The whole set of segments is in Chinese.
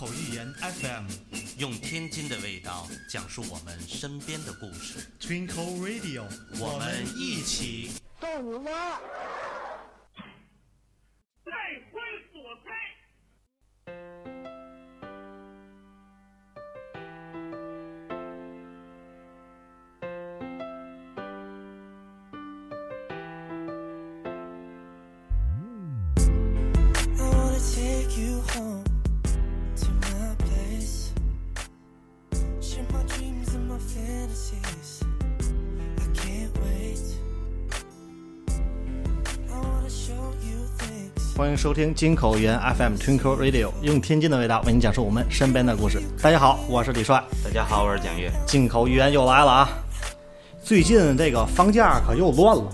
金口玉言 FM，用天津的味道讲述我们身边的故事。Twinkle Radio，我们一起收听金口语言 FM Twinkle Radio，用天津的味道为您讲述我们身边的故事。大家好，我是李帅，大家好，我是蒋越。金口语言又来了啊！最近这个房价可又乱了，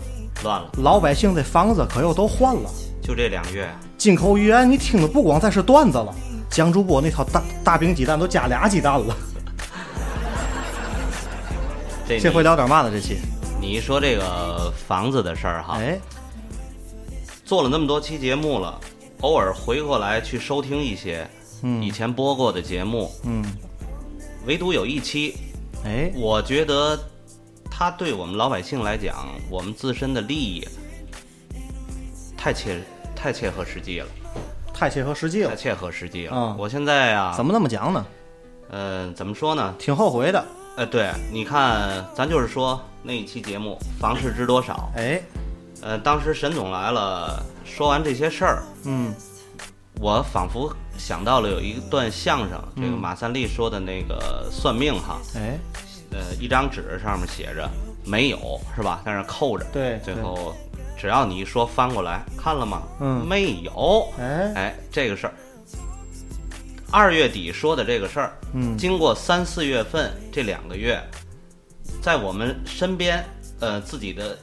乱了，老百姓这房子可又都换了。就这两个月，进口语言，你听的不光再是段子了，蒋主播那套大大饼鸡蛋都加俩鸡蛋了。这这回聊点嘛呢？这期，你一说这个房子的事儿哈，哎，做了那么多期节目了，偶尔回过来去收听一些嗯以前播过的节目，嗯，唯独有一期，哎，我觉得它对我们老百姓来讲，我们自身的利益太切太切合实际了，太切合实际了。太切合实际了。嗯我现在啊，怎么那么讲呢？呃，怎么说呢？挺后悔的。呃，对，你看，咱就是说那一期节目《房市知多少》，哎，呃，当时沈总来了，说完这些事儿，嗯，我仿佛想到了有一段相声，这个嗯。马三立说的那个算命哈，哎，呃，一张纸上面写着没有是吧？在那扣着，对对最后只要你一说翻过来看了吗？嗯。没有，哎，哎，这个事儿，二月底说的这个事儿，嗯，经过三四月份这两个月，在我们身边，呃，自己的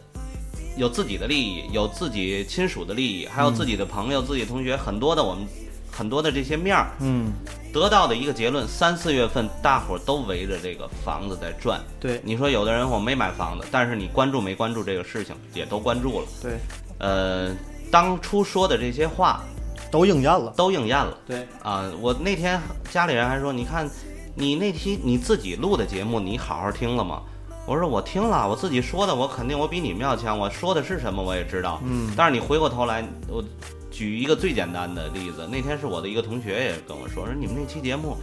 有自己的利益，有自己亲属的利益，还有自己的朋友、自己同学，很多的我们很多的这些面儿，嗯，得到的一个结论：三四月份大伙儿都围着这个房子在转。对你说有的人我没买房子，但是你关注没关注这个事情，也都关注了。对，呃，当初说的这些话都应验了。都应验了。对，啊，我那天家里人还说，你看，你那期你自己录的节目，你好好听了吗？我说我听了，我自己说的，我肯定我比你们要强，我说的是什么我也知道。嗯，但是你回过头来，我举一个最简单的例子，那天是我的一个同学也跟我说，说你们那期节目，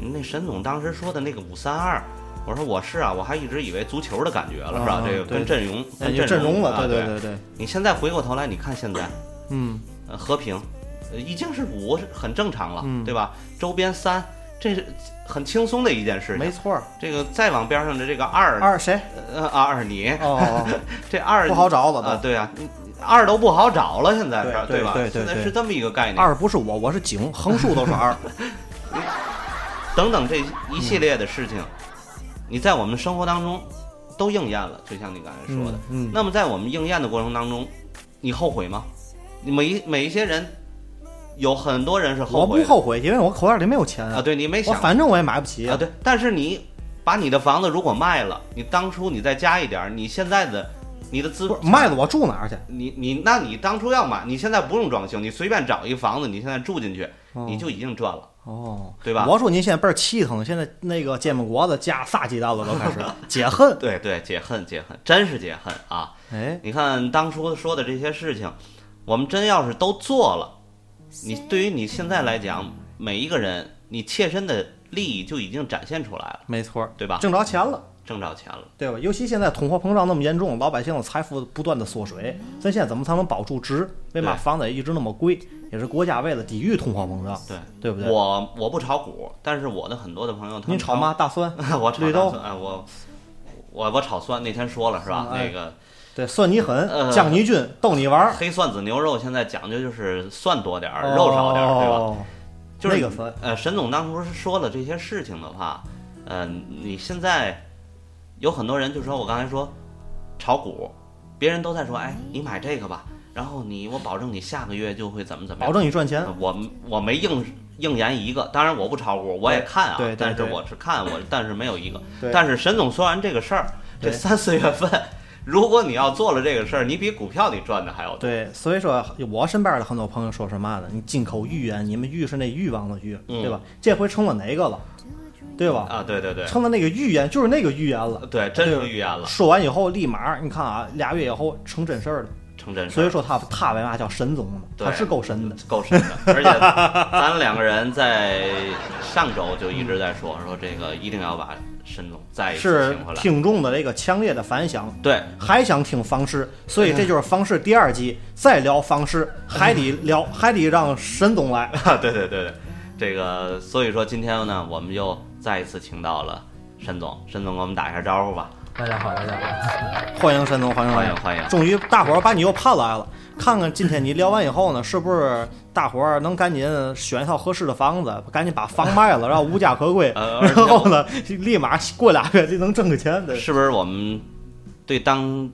你那沈总当时说的那个五三二。我说我是啊，我还一直以为足球的感觉了，是吧？啊这个跟阵容，哎，跟就阵容了。啊对对对对，你现在回过头来，你看现在，嗯，呃，和平，呃，已经是五，很正常了，嗯对吧？周边三，这是很轻松的一件事情。没错儿。这个再往边上的这个二，二谁？呃啊二你，哦 这二不好找了啊，都。对啊，你二都不好找了，现在是对对吧？对对对现在是这么一个概念。二不是我，我是井，横竖都是二。等等这一系列的事情，你在我们生活当中都应验了，就像你刚才说的。嗯嗯那么在我们应验的过程当中，你后悔吗？你每一每一些人，有很多人是后悔我不后悔，因为我口袋里没有钱啊，。对你没我想反正我也买不起啊，。对，但是你把你的房子如果卖了，你当初你再加一点儿，你现在的你的资卖了，我住哪儿去？你你那你当初要买，你现在不用装修，你随便找一房子，你现在住进去，你就已经赚了，哦，对吧？我说您现在倍儿气腾，现在那个煎饼果子加仨鸡蛋了，都开始 解恨。对对，解恨解恨，真是解恨啊！哎，你看当初说的这些事情，我们真要是都做了，你对于你现在来讲，每一个人你切身的利益就已经展现出来了，没错儿，对吧？挣着钱了。挣着钱了，对吧？尤其现在通货膨胀那么严重，老百姓的财富不断的缩水，咱现在怎么才能保住值？为嘛房子也一直那么贵？也是国家为了抵御通货膨胀，对。对不对？我我不炒股，但是我的很多的朋友，他们您炒吗？？大蒜？我炒大蒜，哎我我我炒蒜，那天说了是吧？那个对，蒜你狠，呃将你军，逗你玩儿，黑蒜子牛肉现在讲究就是蒜多点儿，肉少点儿，对吧？哦就是那个蒜呃，沈总当初是说了这些事情的话，呃，你现在有很多人就说我刚才说炒股，别人都在说，哎，你买这个吧，然后你我保证你下个月就会怎么怎么样，保证你赚钱呃。我我没应应言一个，当然我不炒股，我也看啊，对对对但是我是看我，但是没有一个。但是沈总说完这个事儿，这三四月份，如果你要做了这个事儿，你比股票里赚的还要多。对，所以说我身边的很多朋友说什么呢？你金口玉言，你们玉是那欲望的欲，嗯对吧？这回成了哪个了？对吧？啊，对对对，成了那个预言，就是那个预言了。对，真是预言了，说完以后，立马你看啊，俩月以后成真事儿了。成真事儿。所以说他他为嘛叫神宗呢？他是够神的。够神的，而且咱两个人在上周就一直在说说这个一定要把申总再一次是请回来。听众的这个强烈的反响，对，还想听方式，所以这就是方式第二季，再聊方式，还得聊，还得让沈总来。对对对对，这个所以说今天呢，我们又再一次请到了沈总，沈总给我们打一下招呼吧。大家好，大家好。欢迎沈总，欢迎欢迎欢迎终于大伙儿把你又盼来了，看看今天你聊完以后呢，是不是大伙儿能赶紧选一套合适的房子，赶紧把房卖了，然后无家可归，呃然后呢，立马过俩月就能挣个钱对。是不是我们对当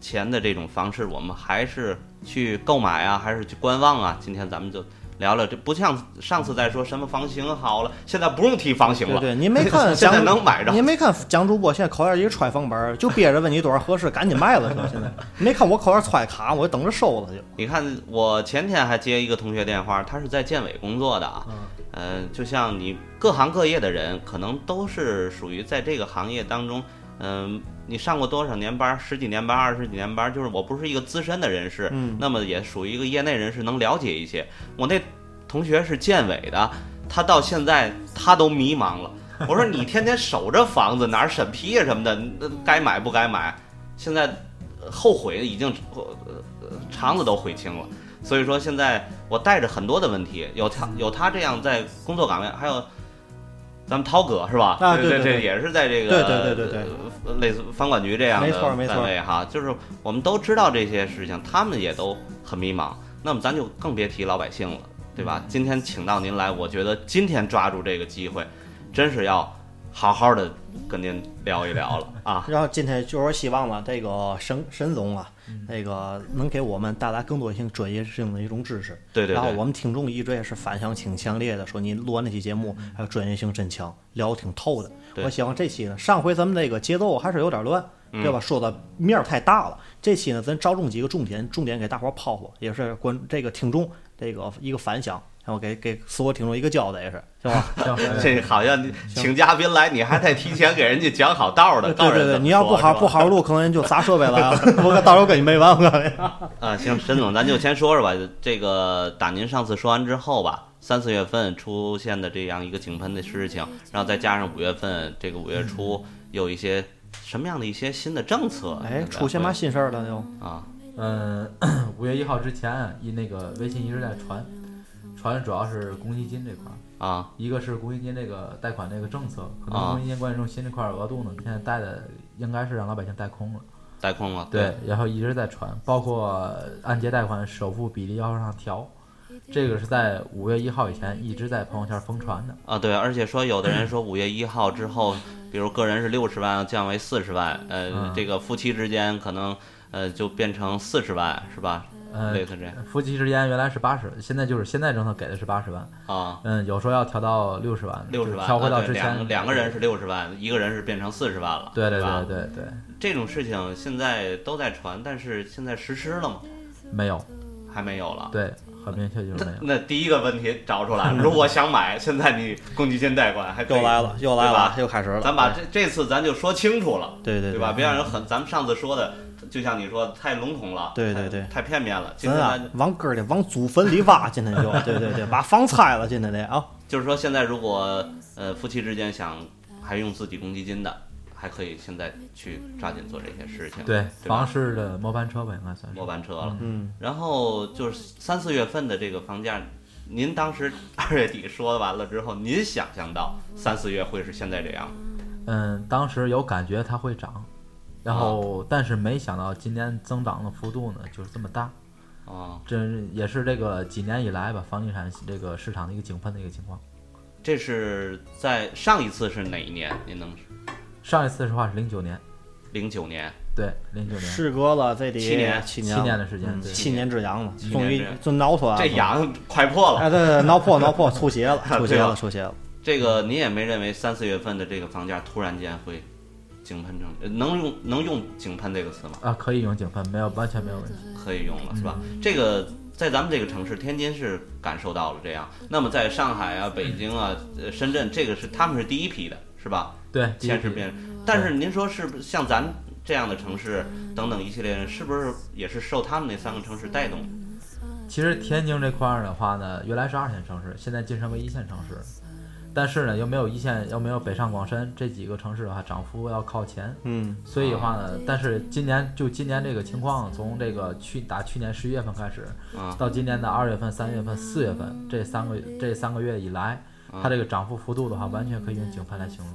前的这种方式，我们还是去购买啊，还是去观望啊？今天咱们就聊聊，这不像上次在说什么房型好了，现在不用提房型了。对对，您没看 现在能买着您没看蒋主播现在口袋一个揣房本儿，就憋着问你多少合适，赶紧卖了就现在 没看我口袋揣卡，我就等着收了就。你看，我前天还接一个同学电话，他是在建委工作的啊。嗯、就像你各行各业的人，可能都是属于在这个行业当中，嗯、你上过多少年班？十几年班、二十几年班，就是我不是一个资深的人士，嗯那么也属于一个业内人士，能了解一些。我那同学是建委的，他到现在他都迷茫了。我说你天天守着房子，哪儿审批呀什么的，那该买不该买？现在呃后悔已经肠子都悔青了。所以说现在我带着很多的问题，有他有他这样在工作岗位，还有咱们涛哥是吧？啊对对也是在这个对对对对对呃类似房管局这样的没错没错单位哈，就是我们都知道这些事情，他们也都很迷茫。那么咱就更别提老百姓了，对吧？嗯今天请到您来，我觉得今天抓住这个机会，真是要好好的跟您聊一聊了啊！然后今天就是希望呢，这个沈沈总啊，嗯那个能给我们带来更多性专业性的一种知识。对对对然后我们听众一直也是反响挺强烈的，说您录完那期节目还有专业性真强，聊得挺透的。对我希望这期呢，上回咱们那个节奏还是有点乱，嗯对吧？说的面儿太大了。这期呢，咱着重几个重点，重点给大伙儿抛抛，也是关这个听众这个一个反响，然后给给所有听众一个交代，也是，行吧？行，这好像你请嘉宾来，你还得提前给人家讲好道的，告对对对，你要不好不好好录，可能人就砸设备了，我到时候跟你没完，我告诉你。啊，行，沈总，咱就先说说吧。这个打您上次说完之后吧，三四月份出现的这样一个井喷的事情，然后再加上五月份这个五月初有一些什么样的一些新的政策？哎，出现嘛新事儿了又？啊？嗯，五月一号之前，一那个微信一直在传，传主要是公积金这块儿，啊一个是公积金这个贷款这个政策，可啊能公积金管理中心这块儿额度呢，现在贷的应该是让老百姓贷空了。贷空了。对，然后一直在传，包括按揭贷款首付比例要往上调，这个是在五月一号以前一直在朋友圈疯传的。啊，对，而且说有的人说五月一号之后，比如个人是六十万降为四十万，呃，嗯这个夫妻之间可能呃就变成四十万，是吧？呃类，似这样夫妻之间原来是八十，现在就是现在政策给的是八十万，啊。嗯，有时候要调到六十万，六十万，调回到之前。两个两个人是六十万，一个人是变成四十万了，对对对对对，这种事情现在都在传，但是现在实施了吗？没有，还没有了。对，很明确就是没有。那第一个问题找出来，如果想买，现在你公积金贷款还又来了，又来了，又开始了。咱把这这次咱就说清楚了，对对对吧？别让人很，咱们上次说的，就像你说的太笼统了，对对对太片面了。今咱啊天，往根儿里往祖坟里挖，今天就对对对，把房拆了，今天得啊。就是说，现在如果呃夫妻之间想还用自己公积金的，还可以现在去抓紧做这些事情，对，对房市的末班车吧，应该算是末。班车了。嗯，然后就是三四月份的这个房价，您当时 二月底说完了之后，您想象到三四月会是现在这样？嗯，当时有感觉它会涨，然后啊但是没想到今年增长的幅度呢就是这么大，啊，这也是这个几年以来吧房地产这个市场的一个井喷的一个情况。这是在上一次是哪一年？您能上一次的话是零九年，零九年对，零九年，事隔了这得七年七年七年年的时间，七年之痒了，终于就挠出来了。这痒快破了。哎，对对，挠破挠破，出血了，出血了，出血了。这个您也没认为三四月份的这个房价突然间会井喷城，呃能用能用井喷这个词吗？啊，可以用井喷，没有完全没有问题。可以用了是吧？这个在咱们这个城市天津是感受到了这样，那么在上海啊、北京啊、呃深圳，这个是他们是第一批的，是吧？对，先是变，但是您说是不是像咱这样的城市等等一系列人，是不是也是受他们那三个城市带动？其实天津这块儿的话呢，原来是二线城市，现在晋升为一线城市。但是呢，又没有一线，又没有北上广深这几个城市的话，涨幅要靠前。嗯所以的话呢，但是今年就今年这个情况，从这个去打去年十一月份开始，啊到今年的二月份、三月份、四月份这三个这三个月以来，它这个涨幅幅度的话，完全可以用井喷来形容。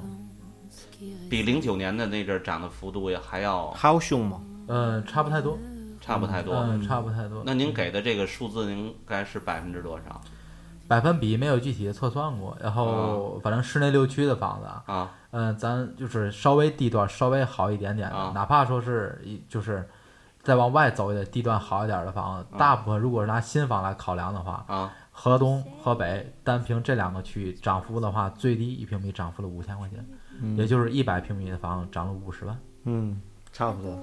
比零九年的那阵儿涨的幅度也还要还要凶吗？嗯，差不太多，差不太多。嗯，差不太多。那您给的这个数字应该是百分之多少百分比没有具体的测算过，然后反正市内六区的房子啊，啊？嗯，咱就是稍微地段稍微好一点点的，啊哪怕说是一就是再往外走一点，地段好一点的房子，大部分如果是拿新房来考量的话，啊，河东、河北单凭这两个区域涨幅的话，最低一平米涨幅了五千块钱，也就是一百平米的房子涨了五十万。嗯，差不多，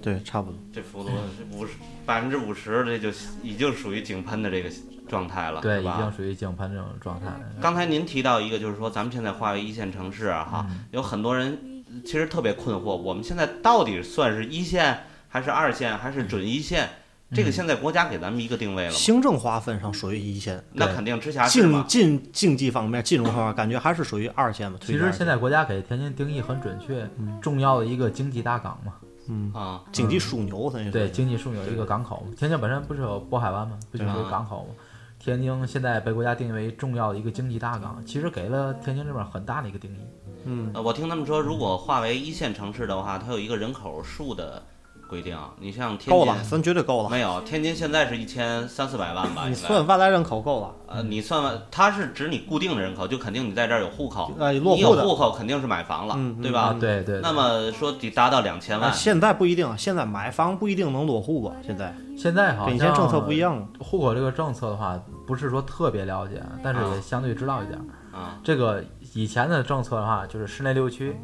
对，差不多。这幅度五十百分之五十，这就已经属于井喷的这个状态了，对，已？经属于井喷这种状态了。刚才您提到一个，就是说咱们现在划为一线城市啊，哈，嗯有很多人其实特别困惑，我们现在到底算是一线还是二线还是准一线？这嗯个现在国家给咱们一个定位了吗？行政划分上属于一线，那肯定直辖市经嘛。经经济方面、金融方面，感觉还是属于二线吧。其实现在国家给天津定义很准确，重要的一个经济大港嘛，嗯，啊，经济枢纽，咱就说对，经济枢纽一个港口嘛。天津本身不是有渤海湾吗？不就是一个港口吗？天津现在被国家定义为重要的一个经济大港，其实给了天津这边很大的一个定义。嗯，呃我听他们说，如果划为一线城市的话，它有一个人口数的规定。你像天津够了，咱绝对够了。没有，天津现在是一千三四百万吧？你应该算外来人口够了，呃，你算完，它是指你固定的人口，就肯定你在这儿有户口，呃，落你有户的户口肯定是买房了，对吧？啊，对对。那么说得达到两千万啊，，现在不一定，现在买房不一定能落户吧？现在现在好像跟以前政策不一样了。户口这个政策的话，不是说特别了解，但是也相对知道一点儿。啊这个以前的政策的话，就是市内六区，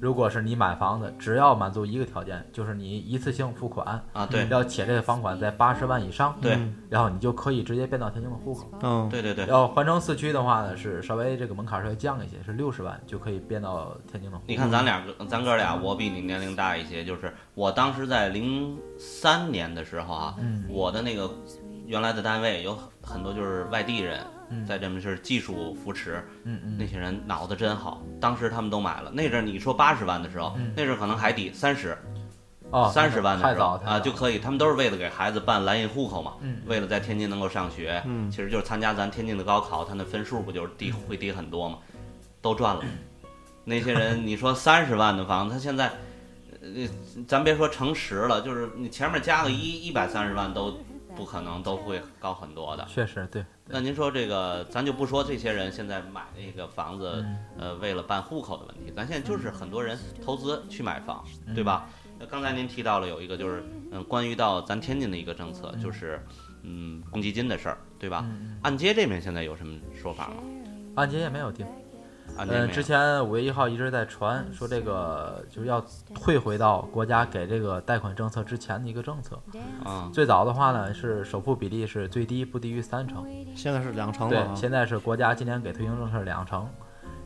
如果是你买房子，只要满足一个条件，就是你一次性付款，啊，对要且这个房款在八十万以上，对然后你就可以直接变到天津的户口。嗯，对对对，要环城四区的话呢，是稍微这个门槛儿稍微降一些，是六十万就可以变到天津的户口。你看咱俩咱哥俩，我比你年龄大一些，就是我当时在零三年的时候啊，嗯我的那个原来的单位有很多就是外地人，嗯在这么是技术扶持，嗯嗯那些人脑子真好，当时他们都买了。那阵儿你说八十万的时候，嗯那阵儿可能还低三十，哦，三十万的时候啊就可以，他们都是为了给孩子办蓝印户口嘛，嗯为了在天津能够上学，嗯其实就是参加咱天津的高考，他那分数不就是低会低很多嘛，都赚了。那些人，你说三十万的房子，他现在，呃，咱别说乘十了，就是你前面加个一一百三十万都不可能都会高很多的。确实对。那您说这个，咱就不说这些人现在买那个房子，嗯呃，为了办户口的问题，咱现在就是很多人投资去买房，嗯对吧？那刚才您提到了有一个就是，嗯，关于到咱天津的一个政策，就是，嗯，公积金的事儿，对吧？嗯按揭这边现在有什么说法吗？按揭也没有定。嗯，按揭没有之前五月一号一直在传说这个就是要退回到国家给这个贷款政策之前的一个政策。啊，最早的话呢是首付比例是最低不低于三成，现在是两成对了，对。现在是国家今年给推行政策两成。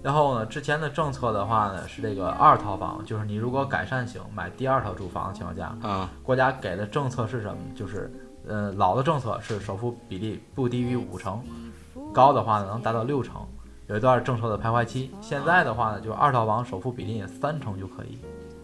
然后呢，之前的政策的话呢是这个二套房，就是你如果改善型买第二套住房的情况下，啊国家给的政策是什么？就是，呃，老的政策是首付比例不低于五成，高的话呢能达到六成，有一段政策的徘徊期。现在的话呢，就二套房首付比例三成就可以。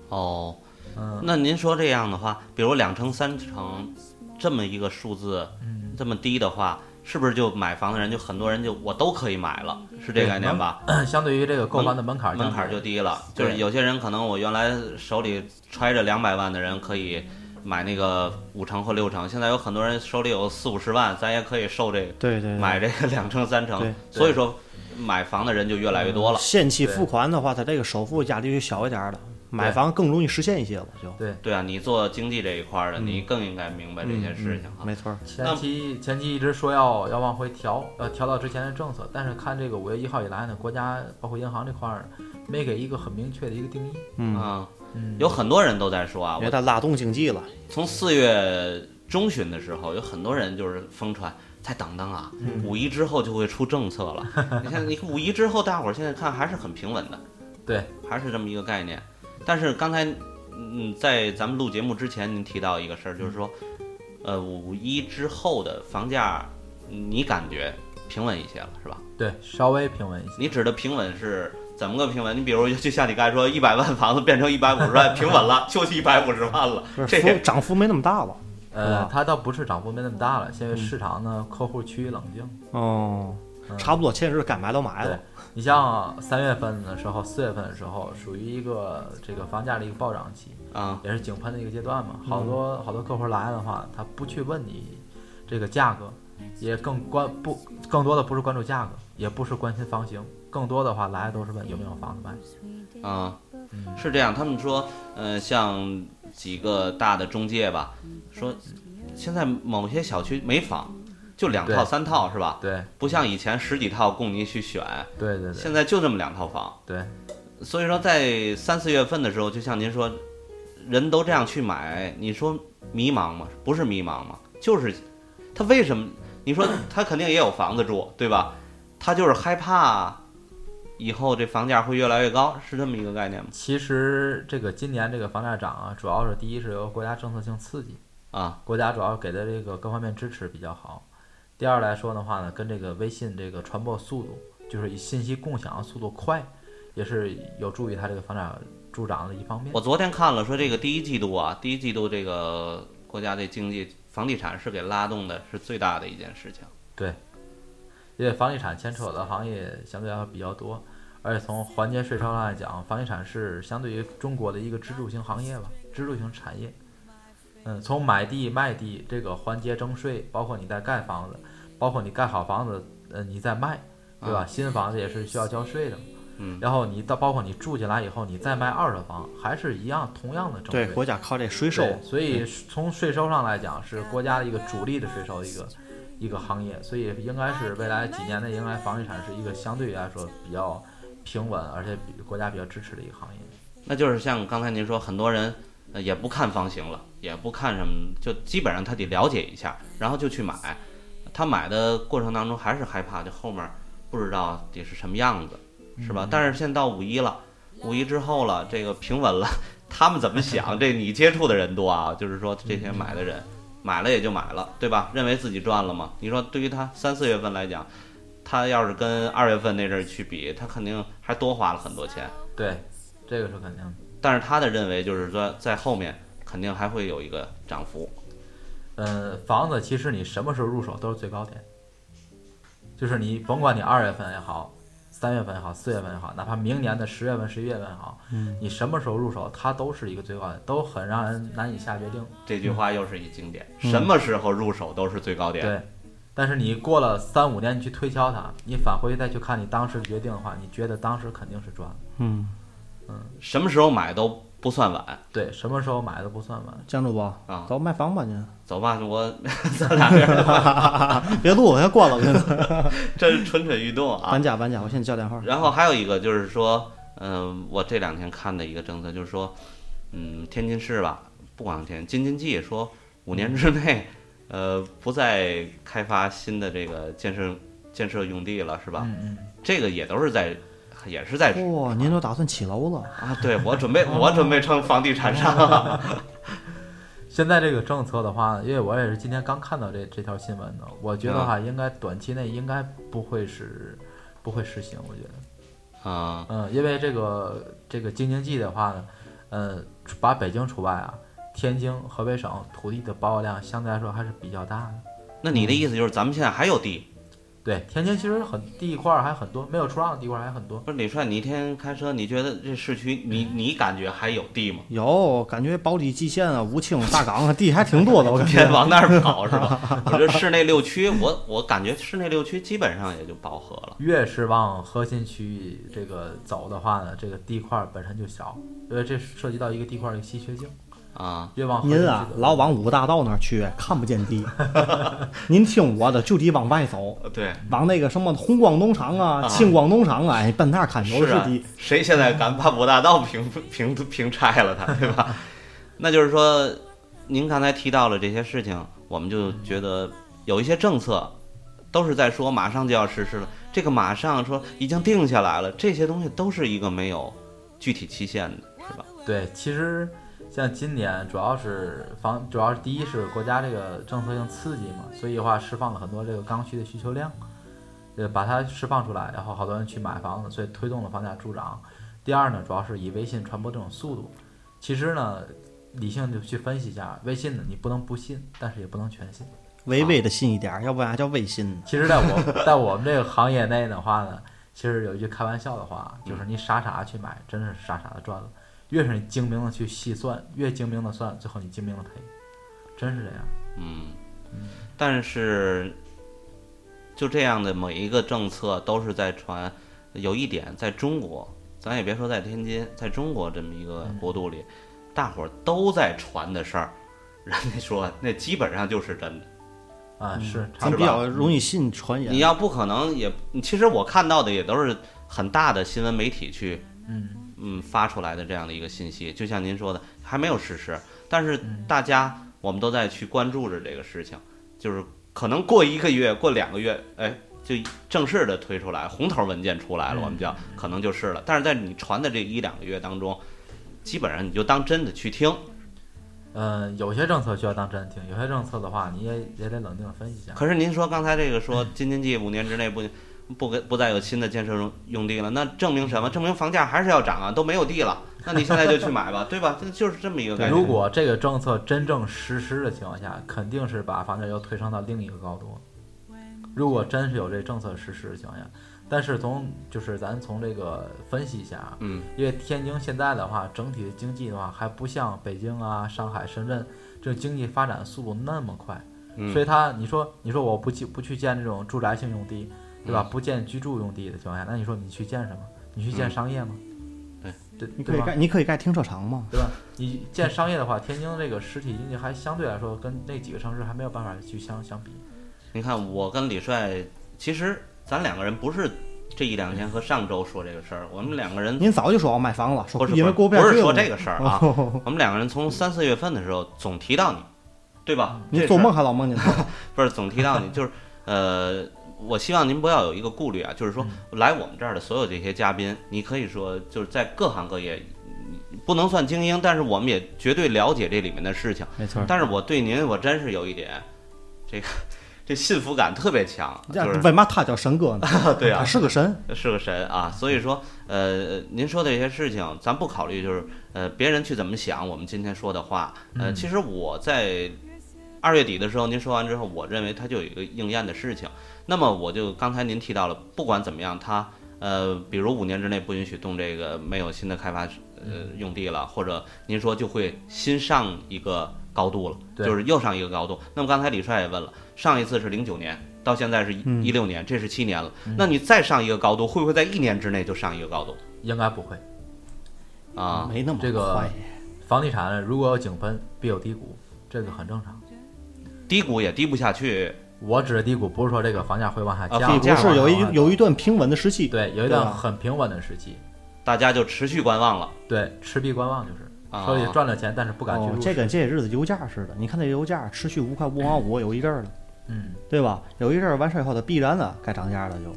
哦，嗯那您说这样的话，比如两成、三成这么一个数字嗯，这么低的话，是不是就买房的人就很多人就我都可以买了，是这概念吧？相对于这个购房的门槛儿，门槛儿就低了，就是有些人可能我原来手里揣着两百万的人可以买那个五成或六成，现在有很多人手里有四五十万，咱也可以受这个对对对，买这个两成三成，所以说买房的人就越来越多了。限期付款的话，它这个首付压力就小一点儿了，买房更容易实现一些了，就对。对啊，你做经济这一块儿的，嗯你更应该明白这些事情啊。没错儿。前期前期一直说要要往回调，要调到之前的政策，但是看这个五月一号以来呢，国家包括银行这块儿没给一个很明确的一个定义。嗯，啊，嗯有很多人都在说啊，我因为它拉动经济了。从四月中旬的时候，有很多人就是疯传，再等等啊，嗯五一之后就会出政策了。你看，你看五一之后，大伙儿现在看还是很平稳的，对，还是这么一个概念。但是刚才，嗯，在咱们录节目之前，您提到一个事儿，就是说，呃，五一之后的房价，你感觉平稳一些了，是吧？对，稍微平稳一些。你指的平稳是怎么个平稳？你比如就像你刚才说，一百万房子变成一百五十万，平稳了，就是一百五十万了这幅涨幅没那么大了。呃它倒不是涨幅没那么大了，现嗯在市场呢，客户趋于冷静。哦，嗯差不多，前日该买都买对了。你像三月份的时候、四月份的时候，属于一个这个房价的一个暴涨期，啊、也是井喷的一个阶段嘛。嗯好多好多客户来的话，他不去问你这个价格，也更关不更多的不是关注价格，也不是关心房型，更多的话来的都是问有没有房子卖。啊、嗯是这样。他们说，呃，像几个大的中介吧，说现在某些小区没房，就两套三套是吧？对不像以前十几套供您去选，对对对现在就这么两套房。对，所以说，在三四月份的时候，就像您说，人都这样去买，你说迷茫吗？不是迷茫吗？就是他为什么？你说他肯定也有房子住，对吧？他就是害怕以后这房价会越来越高，是这么一个概念吗？其实这个今年这个房价涨啊，主要是第一是由国家政策性刺激，啊，国家主要给的这个各方面支持比较好。第二来说的话呢，跟这个微信这个传播速度，就是信息共享速度快，也是有助于它这个房价助长的一方面我。昨天看了，说这个第一季度啊，第一季度这个国家这经济房地产是给拉动的，是最大的一件事情。对，因为房地产牵扯的行业相对来说比较多，而且从环节税收上来讲，房地产是相对于中国的一个支柱型行业吧，支柱型产业。嗯，从买地卖地这个环节征税，包括你在盖房子，包括你盖好房子，呃，你再卖，对吧？新房子也是需要交税的。嗯然后你到包括你住进来以后，你再卖二手房，还是一样同样的征对，税。国家靠这税收。所以从税收上来讲，是国家的一个主力的税收一个一个行业，所以应该是未来几年内，应该房地产是一个相对来说比较平稳，而且比国家比较支持的一个行业。那就是像刚才您说，很多人呃也不看房型了，也不看什么，就基本上他得了解一下，然后就去买。他买的过程当中还是害怕，就后面不知道得是什么样子，是吧？但是现在到五一了，五一之后了，这个平稳了，他们怎么想？这你接触的人多啊，就是说这些买的人，买了也就买了，对吧？认为自己赚了嘛？你说对于他三四月份来讲，他要是跟二月份那阵儿去比，他肯定还多花了很多钱。对，这个是肯定的。但是他的认为就是说，在后面肯定还会有一个涨幅。呃，房子其实你什么时候入手都是最高点，就是你甭管你二月份也好，三月份也好，四月份也好，哪怕明年的十月份、十一月份也好，嗯，你什么时候入手，它都是一个最高点，都很让人难以下决定。这句话又是一经典，嗯什么时候入手都是最高点。对，但是你过了三五年，你去推敲它，你返回再去看你当时的决定的话，你觉得当时肯定是赚了。嗯，什么时候买都不算晚。对，什么时候买都不算晚。江主播啊走卖房吧您，走吧，我 咱俩人 别录，我先关了，您 这是蠢蠢欲动啊搬。家搬家，我先叫电话。然后还有一个就是说，嗯、我这两天看的一个政策就是说，嗯，天津市吧，不光天津京津冀说五年之内，呃，不再开发新的这个建设建设用地了，是吧？嗯嗯，这个也都是在，也是在哇，您都打算起楼了？啊，对我准备我准备成房地产商了。现在这个政策的话，因为我也是今天刚看到这这条新闻的，我觉得哈应该短期内应该不会是不会实行，我觉得，啊、嗯，因为这个这个京津冀的话呢，呃，把北京除外啊，天津、河北省土地的保有量相对来说还是比较大的。那你的意思就是咱们现在还有地？对，天津其实很地块儿还很多，没有出让的地块儿还很多。不是李帅，你一天开车，你觉得这市区，你你感觉还有地吗？有，感觉宝坻蓟县啊、武清、大港啊，地还挺多的，我感觉天。往那儿跑是吧？我这市内六区，我我感觉市内六区基本上也就饱和了。越是往核心区域这个走的话呢，这个地块儿本身就小，因为这涉及到一个地块儿的稀缺性。啊，越往您啊老往五大道那儿去，看不见地。您听我的，就得往外走，对，往那个什么红光农场啊、啊青光农场啊，哎，奔那儿看有是啊的是地。，谁现在敢把五大道平 平平拆了它，对吧？那就是说，您刚才提到了这些事情，我们就觉得有一些政策都是在说马上就要实施了，这个马上说已经定下来了，这些东西都是一个没有具体期限的，是吧？对，其实像今年主要是房，主要是第一是国家这个政策性刺激嘛，所以的话释放了很多这个刚需的需求量，呃，把它释放出来，然后好多人去买房子，所以推动了房价助涨。第二呢，主要是以微信传播这种速度。其实呢，理性就去分析一下，微信呢你不能不信，但是也不能全信。微微的信一点儿，要不然叫微信呢。其实，在我在我们这个行业内的话呢，其实有一句开玩笑的话，就是你傻傻去买，真是傻傻的赚了。越是你精明的去细算，越精明的算，最后你精明的赔，真是这样。嗯，但是就这样的每一个政策都是在传，有一点在中国，咱也别说在天津，在中国这么一个国度里，大伙儿都在传的事儿，人家说那基本上就是真的。啊，是差咱比。较容易信传言。你要不可能也，其实我看到的也都是很大的新闻媒体去嗯，嗯发出来的这样的一个信息，就像您说的，还没有实施，但是大家我们都在去关注着这个事情，就是可能过一个月、过两个月，哎，就正式的推出来，红头文件出来了，嗯我们叫可能就是了。但是在你传的这一两个月当中，基本上你就当真的去听，嗯，有些政策需要当真听，有些政策的话，你也也得冷静的分析一下。可是您说刚才这个说京津冀五年之内不不给不再有新的建设用用地了，那证明什么？证明房价还是要涨啊，都没有地了，那你现在就去买吧，对吧？这就是这么一个概念。如果这个政策真正实施的情况下，肯定是把房价又推升到另一个高度。如果真是有这政策实施的情况下，但是从就是咱从这个分析一下啊，嗯因为天津现在的话，整体的经济的话还不像北京啊、上海、深圳这经济发展速度那么快，嗯所以它你说你说我不去不去建这种住宅性用地，对吧？嗯不建居住用地的情况下，那你说你去建什么？你去建嗯商业吗？对你可以盖，？你可以盖停车场嘛。对吧？你建商业的话，天津这个实体经济还相对来说跟那几个城市还没有办法去相相比。你看，我跟李帅，其实咱两个人不是这一两天和上周说这个事儿，我们两个人您早就说要买房了，说不是因为过不是不是说这个事儿啊，我们两个人从三四月份的时候总提到你，对吧？你做梦还老梦见他。不是总提到你，就是呃，我希望您不要有一个顾虑啊，就是说来我们这儿的所有这些嘉宾，你可以说就是在各行各业。不能算精英，但是我们也绝对了解这里面的事情。没错。但是我对您，我真是有一点，这个 这幸福感特别强，就是为嘛他叫神哥呢？对啊他，是个神。是个神啊，所以说，呃，您说的这些事情，咱不考虑，就是呃，别人去怎么想我们今天说的话。呃，嗯其实我在二月底的时候，您说完之后，我认为它就有一个应验的事情。那么我就刚才您提到了，不管怎么样，它呃，比如五年之内不允许动这个没有新的开发呃用地了，或者您说就会新上一个高度了，就是又上一个高度。那么刚才李帅也问了，上一次是零九年，到现在是嗯一六年，这是七年了。那你再上一个高度，会不会在一年之内就上一个高度应该不会。啊？没那么这个快。房地产如果有井喷，必有低谷，这个很正常。低谷也低不下去，我指的低谷不是说这个房价会往下降，不是有一有一段平稳的时期。对有一段很平稳的时期，大家就持续观望了对持币观望就是所以赚了钱，但是不敢去，哦这市。跟这些日子油价似的。你看这油价持续五块五毛五有一阵儿了，嗯，对吧？有一阵儿完事儿以后，它必然的该涨价了，就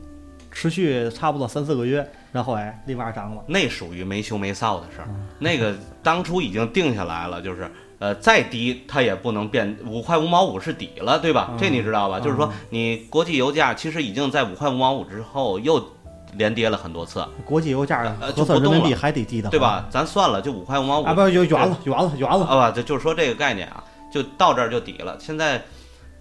持续差不多三四个月，然后哎，立马涨了。那属于没羞没臊的事儿。嗯 那个当初已经定下来了，就是呃再低它也不能变五块五毛五是底了，对吧？嗯这你知道吧？就是说你国际油价其实已经在五块五毛五之后又连跌了很多次，国际油价呃核算人民币就不动了还得低的，对吧？？咱算了，就五块五毛五啊，不，就远了，远了，远了。啊不，就就是说这个概念啊，就到这儿就底了。现在，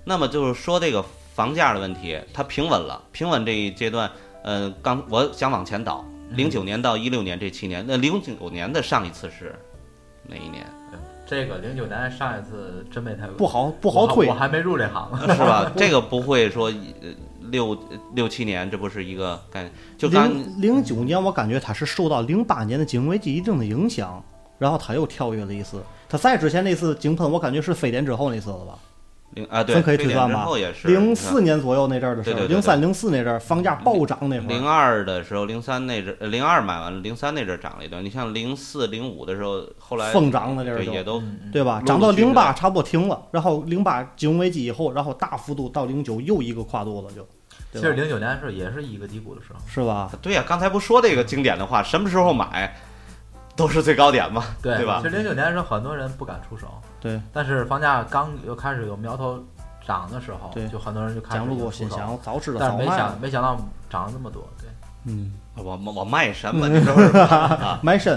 那么就是说这个房价的问题，它平稳了，平稳这一阶段，呃，刚我想往前倒，零九年到一六年这七年，那零九年的上一次是哪一年？这个零九年上一次真没太不好不好推我，还没入这行呢。是吧？这个不会说呃六六七年，这不是一个概念？就刚零零九年，我感觉他是受到零八年的金融危机一定的影响，然后他又跳跃了一次。他再之前那次井喷，我感觉是非典之后那次了吧？零啊对，咱可以推算吧零四年左右那阵儿的时候，零三零四那阵儿房价暴涨那会儿零，二的时候，零三那阵，零二买完了，零三那阵涨了一段。你像零四、零五的时候，后来疯涨的这儿都对也都对吧？涨到零八差不多停了，然后零八金融危机以后，然后大幅度到零九又一个跨度了就，其实？零九年是也是一个低谷的时候，是吧？对呀、刚才不说这个经典的话，什么时候买都是最高点嘛，对吧其？实零九年的时候很多人不敢出手，对，但是房价刚又开始有苗头涨的时候对，就很多人就开始讲不过出手心想，我早知道但是没早卖了。想没想到涨了那么多，对，嗯，我我卖什么？你说是吧？啊，卖身，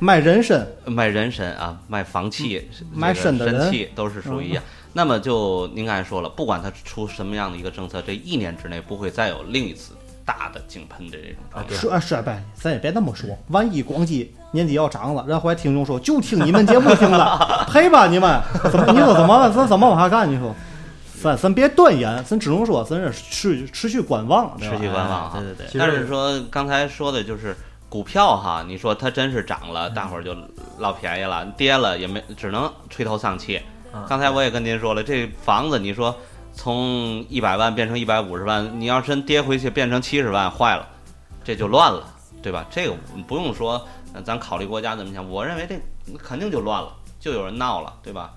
卖人参，卖人参啊，卖房契，卖这个身的人神器都是属于一样。那么就您刚才说了，不管它出什么样的一个政策，这一年之内不会再有另一次大的井喷的这种状态。对是啊是呗，咱也别那么说。万一广基年底要涨了，然后还听众说就听你们节目听的，赔吧你们！怎么你说怎么了？咱怎么往下干？你说，咱咱别断言，咱只能说咱是持持续观望，持续观望哈对对对。但是说刚才说的就是股票哈，你说它真是涨了，大伙儿就捞便宜了；跌了也没，只能垂头丧气。嗯刚才我也跟您说了，这房子你说从一百万变成一百五十万，你要真跌回去变成七十万，坏了，这就乱了，对吧？这个不用说，呃咱考虑国家怎么想，我认为这肯定就乱了，就有人闹了，对吧？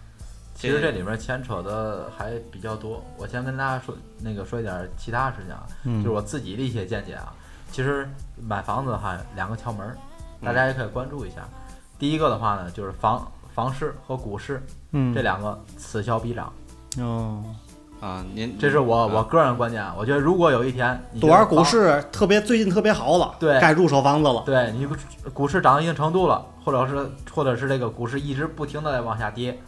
其实这里面牵扯的还比较多。我先跟大家说那个说一点其他事情啊，嗯就是我自己的一些见解啊。其实买房子的话两个窍门儿，大家也可以关注一下。第一个的话呢，就是房房市和股市嗯，这两个此消彼长，哦，啊，您这是我啊我个人观点啊。我觉得如果有一天你觉多少股市特别最近特别好了，对该入手房子了。对你股市涨到一定程度了，或者是或者是这个股市一直不停的在往下跌，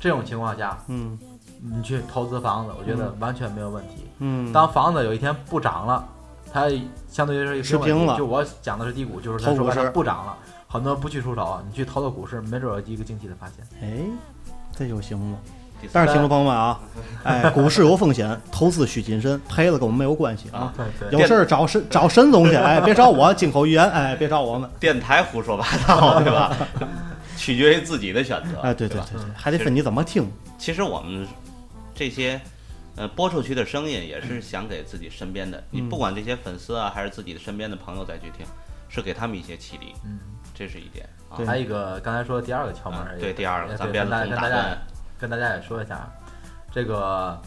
这种情况下，嗯你去投资房子，我觉得完全没有问题。嗯，当房子有一天不涨了，它相对于是持平了就我讲的是低谷，就是它说白了不涨了，很多人不去出手，你去投投股市，没准有一个惊喜的发现。哎，这就行了。但是听众朋友们啊，哎，股市有风险，投资需谨慎，赔了跟我们没有关系啊。对对，有事儿找沈找沈总去，哎，别找我，金口玉言，哎，别找我们，电台胡说八道，对吧？取决于自己的选择。哎，对对对对，还得分你怎么听。其实我们这些呃播出去的声音，也是想给自己身边的，你嗯不管这些粉丝啊，还是自己的身边的朋友再去听，是给他们一些启迪，嗯，这是一点啊。还有一个刚才说的第二个窍门对，第二个，咱别对跟大总打跟大家分，跟大家也说一下，这个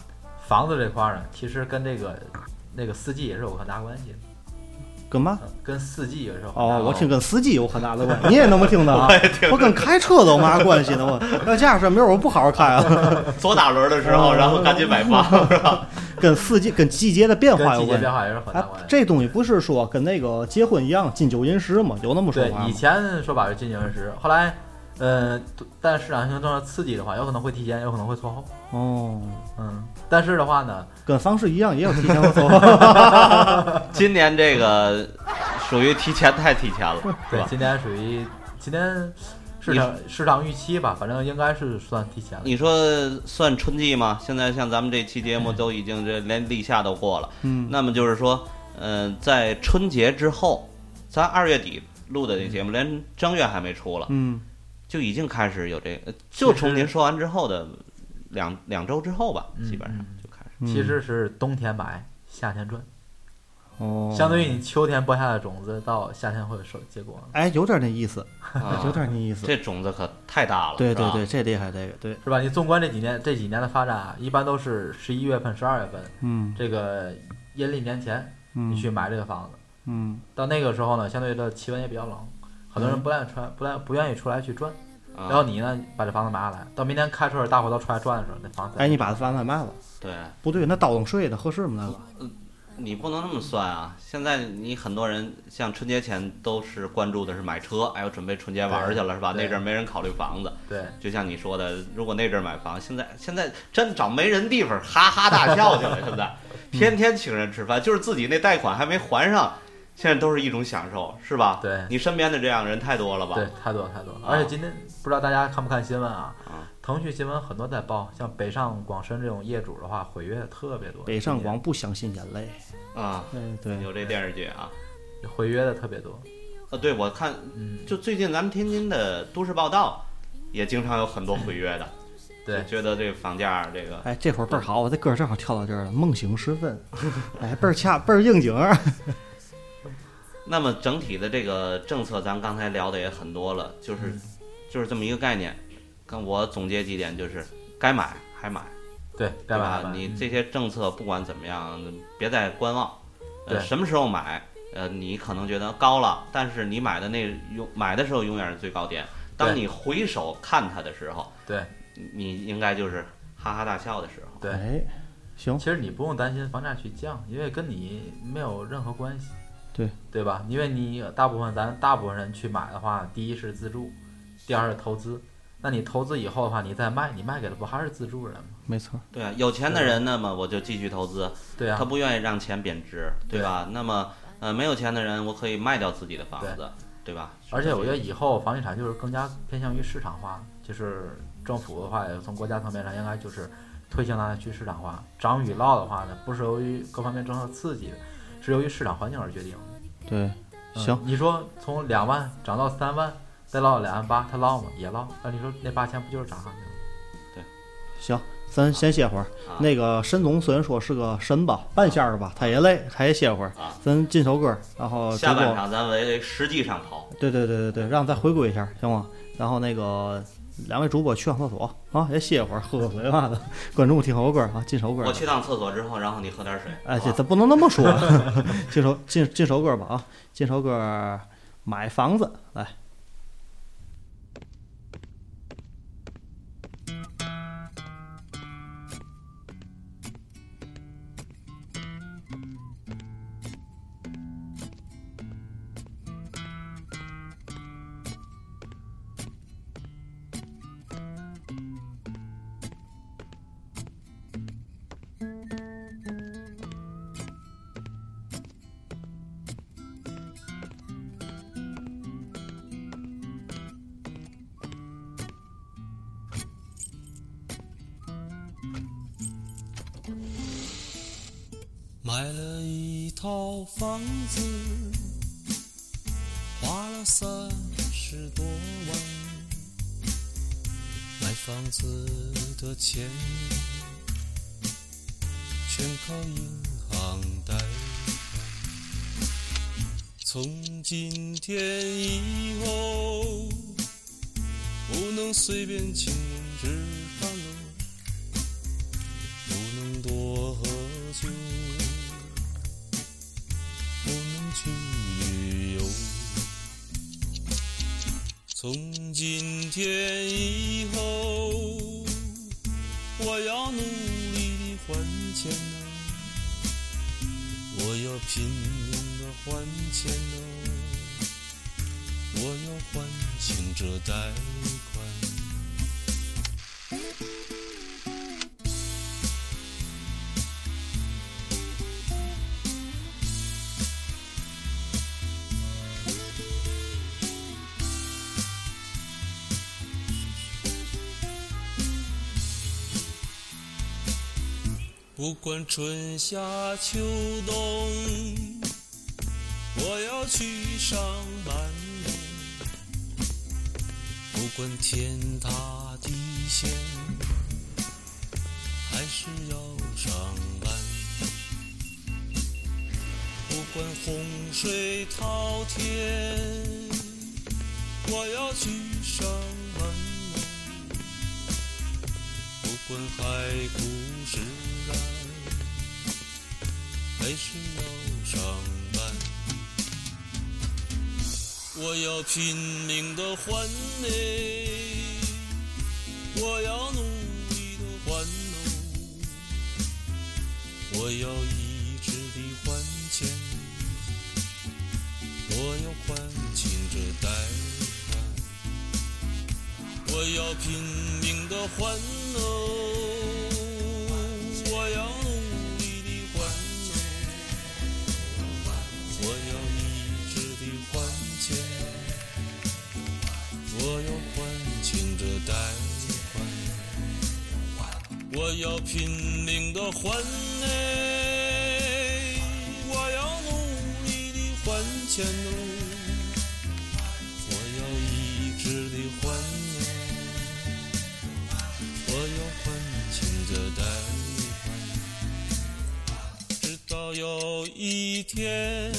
房子这块儿呢，其实跟这个那个四季也是有很大关系，跟嘛？嗯跟四季也是有很大哦，我关系听跟四季有很大的关系，你也那么听的啊？我跟开车都有嘛关系呢？我要驾驶，明儿我不好好开啊。左打轮的时候，然后赶紧买房，是吧？跟四季跟季节的变化有关系跟季节变。化也是很大哎关，系。这东西不是说跟那个结婚一样金九银十吗？有那么说吗以？前说法是进行时，后来，呃，但市场性政策刺激的话，有可能会提前，有可能会错后。哦，嗯，但是的话呢，跟房市一样，也有提前和错后。今年这个属于提前太提前了，是吧，？对今年属于今年市场市场预期吧，反正应该是算提前了。你说算春季吗？现在像咱们这期节目都已经这连立夏都过了，嗯，那么就是说，嗯、在春节之后，咱二月底录的那节目，连正月还没出了，嗯，就已经开始有这个，就从您说完之后的两两周之后吧，嗯基本上嗯。就开始。嗯其实是冬天买，夏天赚，哦，相当于你秋天播下的种子，到夏天会收结果了，哎，有点那意思，啊。有点那意思。这种子可太大了，对对对，，这厉害，这个对，是吧？你纵观这几年这几年的发展啊，一般都是十一月份、十二月份嗯。这个阴历年前，嗯。你去买这个房子。嗯，到那个时候呢，相对的气温也比较冷，很多人不愿意出来，不愿不愿意出来去转。啊然后你呢，把这房子买下来，到明年开春儿大伙都出来转的时候，那房子哎，你把房子卖了，对。不对，那倒腾税的合适吗？那个？你不能那么算啊！现在你很多人像春节前都是关注的是买车，哎呦准备春节玩儿去了是吧？对那阵儿没人考虑房子，对就像你说的，如果那阵儿买房，现在现在真找没人地方哈哈大笑去了。现在天天请人吃饭，就是自己那贷款还没还上，现在都是一种享受，是吧？对你身边的这样人太多了吧？对，太多太多而且今天不知道大家看不看新闻啊？啊腾讯新闻很多在报，像北上广深这种业主的话，毁约的特别多。北上广不相信眼泪。啊，嗯，对，有这电视剧啊。毁约的特别多。呃，对，我看嗯，就最近咱们天津的都市报道也经常有很多毁约的，对觉得这个房价这个哎，这会儿倍儿好，我这歌正好跳到这儿了，梦醒时分，哎，倍儿恰，倍儿应景儿。那么整体的这个政策，咱刚才聊的也很多了，就是就是这么一个概念。跟我总结几点，就是该买还买，对，该对吧？买买。你这些政策不管怎么样，别再观望。呃，什么时候买？呃，你可能觉得高了，但是你买的那永买的时候永远是最高点。当你回首看它的时候，对你应该就是哈哈大笑的时候。对，哎，行其，实你不用担心房价去降，因为跟你没有任何关系。对对吧？因为你大部分咱大部分人去买的话，第一是自住，第二是投资。那你投资以后的话，你再卖，你卖给的不还是自住人吗？没错，对啊，有钱的人那么我就继续投资，对啊，他不愿意让钱贬值，对吧？那么呃，没有钱的人，我可以卖掉自己的房子，对吧？而且我觉得以后房地产就是更加偏向于市场化，就是政府的话，也从国家层面上应该就是推行它去市场化。涨与落的话呢，不是由于各方面政策刺激的，是由于市场环境而决定的。对，嗯行，你说从两万涨到三万，再捞两万八，他捞吗？也捞。那你说那八千不就是涨上去了？行，咱先歇会儿。啊那个沈总虽然说是个神吧，半仙儿吧，他也累，他也歇会儿。啊，咱进首歌，然后下半场咱为实际上跑。对对对对对，让咱回归一下，行吗？然后那个两位主播去趟厕所啊，也歇会儿，喝个水嘛的。观众听首歌啊，进首歌我。去趟厕所之后，然后你喝点水。哎，这咱不能那么说。进首进进首歌吧啊，进首歌，买房子来。钱全靠银行贷。从今天以后，不能随便请人不管春夏秋冬，我要去上班。不管天塌地陷，还是要上班。不管洪水滔天，我要去上班。不管海枯石烂，还是要上班。我要拼命的还嘞，我要努力的还喽，我要一直的还钱，我要还清这贷款。我要拼命的还喽，我要拼命的还哎，我要努力的还钱哦，我要一直的还，我要还清这贷，直到有一天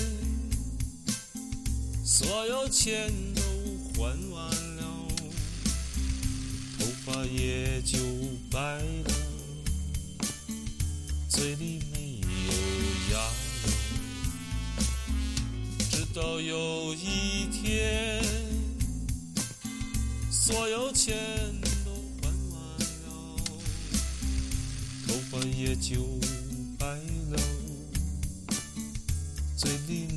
所有钱都还完了，头发也就白了。嘴里没有牙了。直到有一天，所有钱都还完了，头发也就白了，嘴里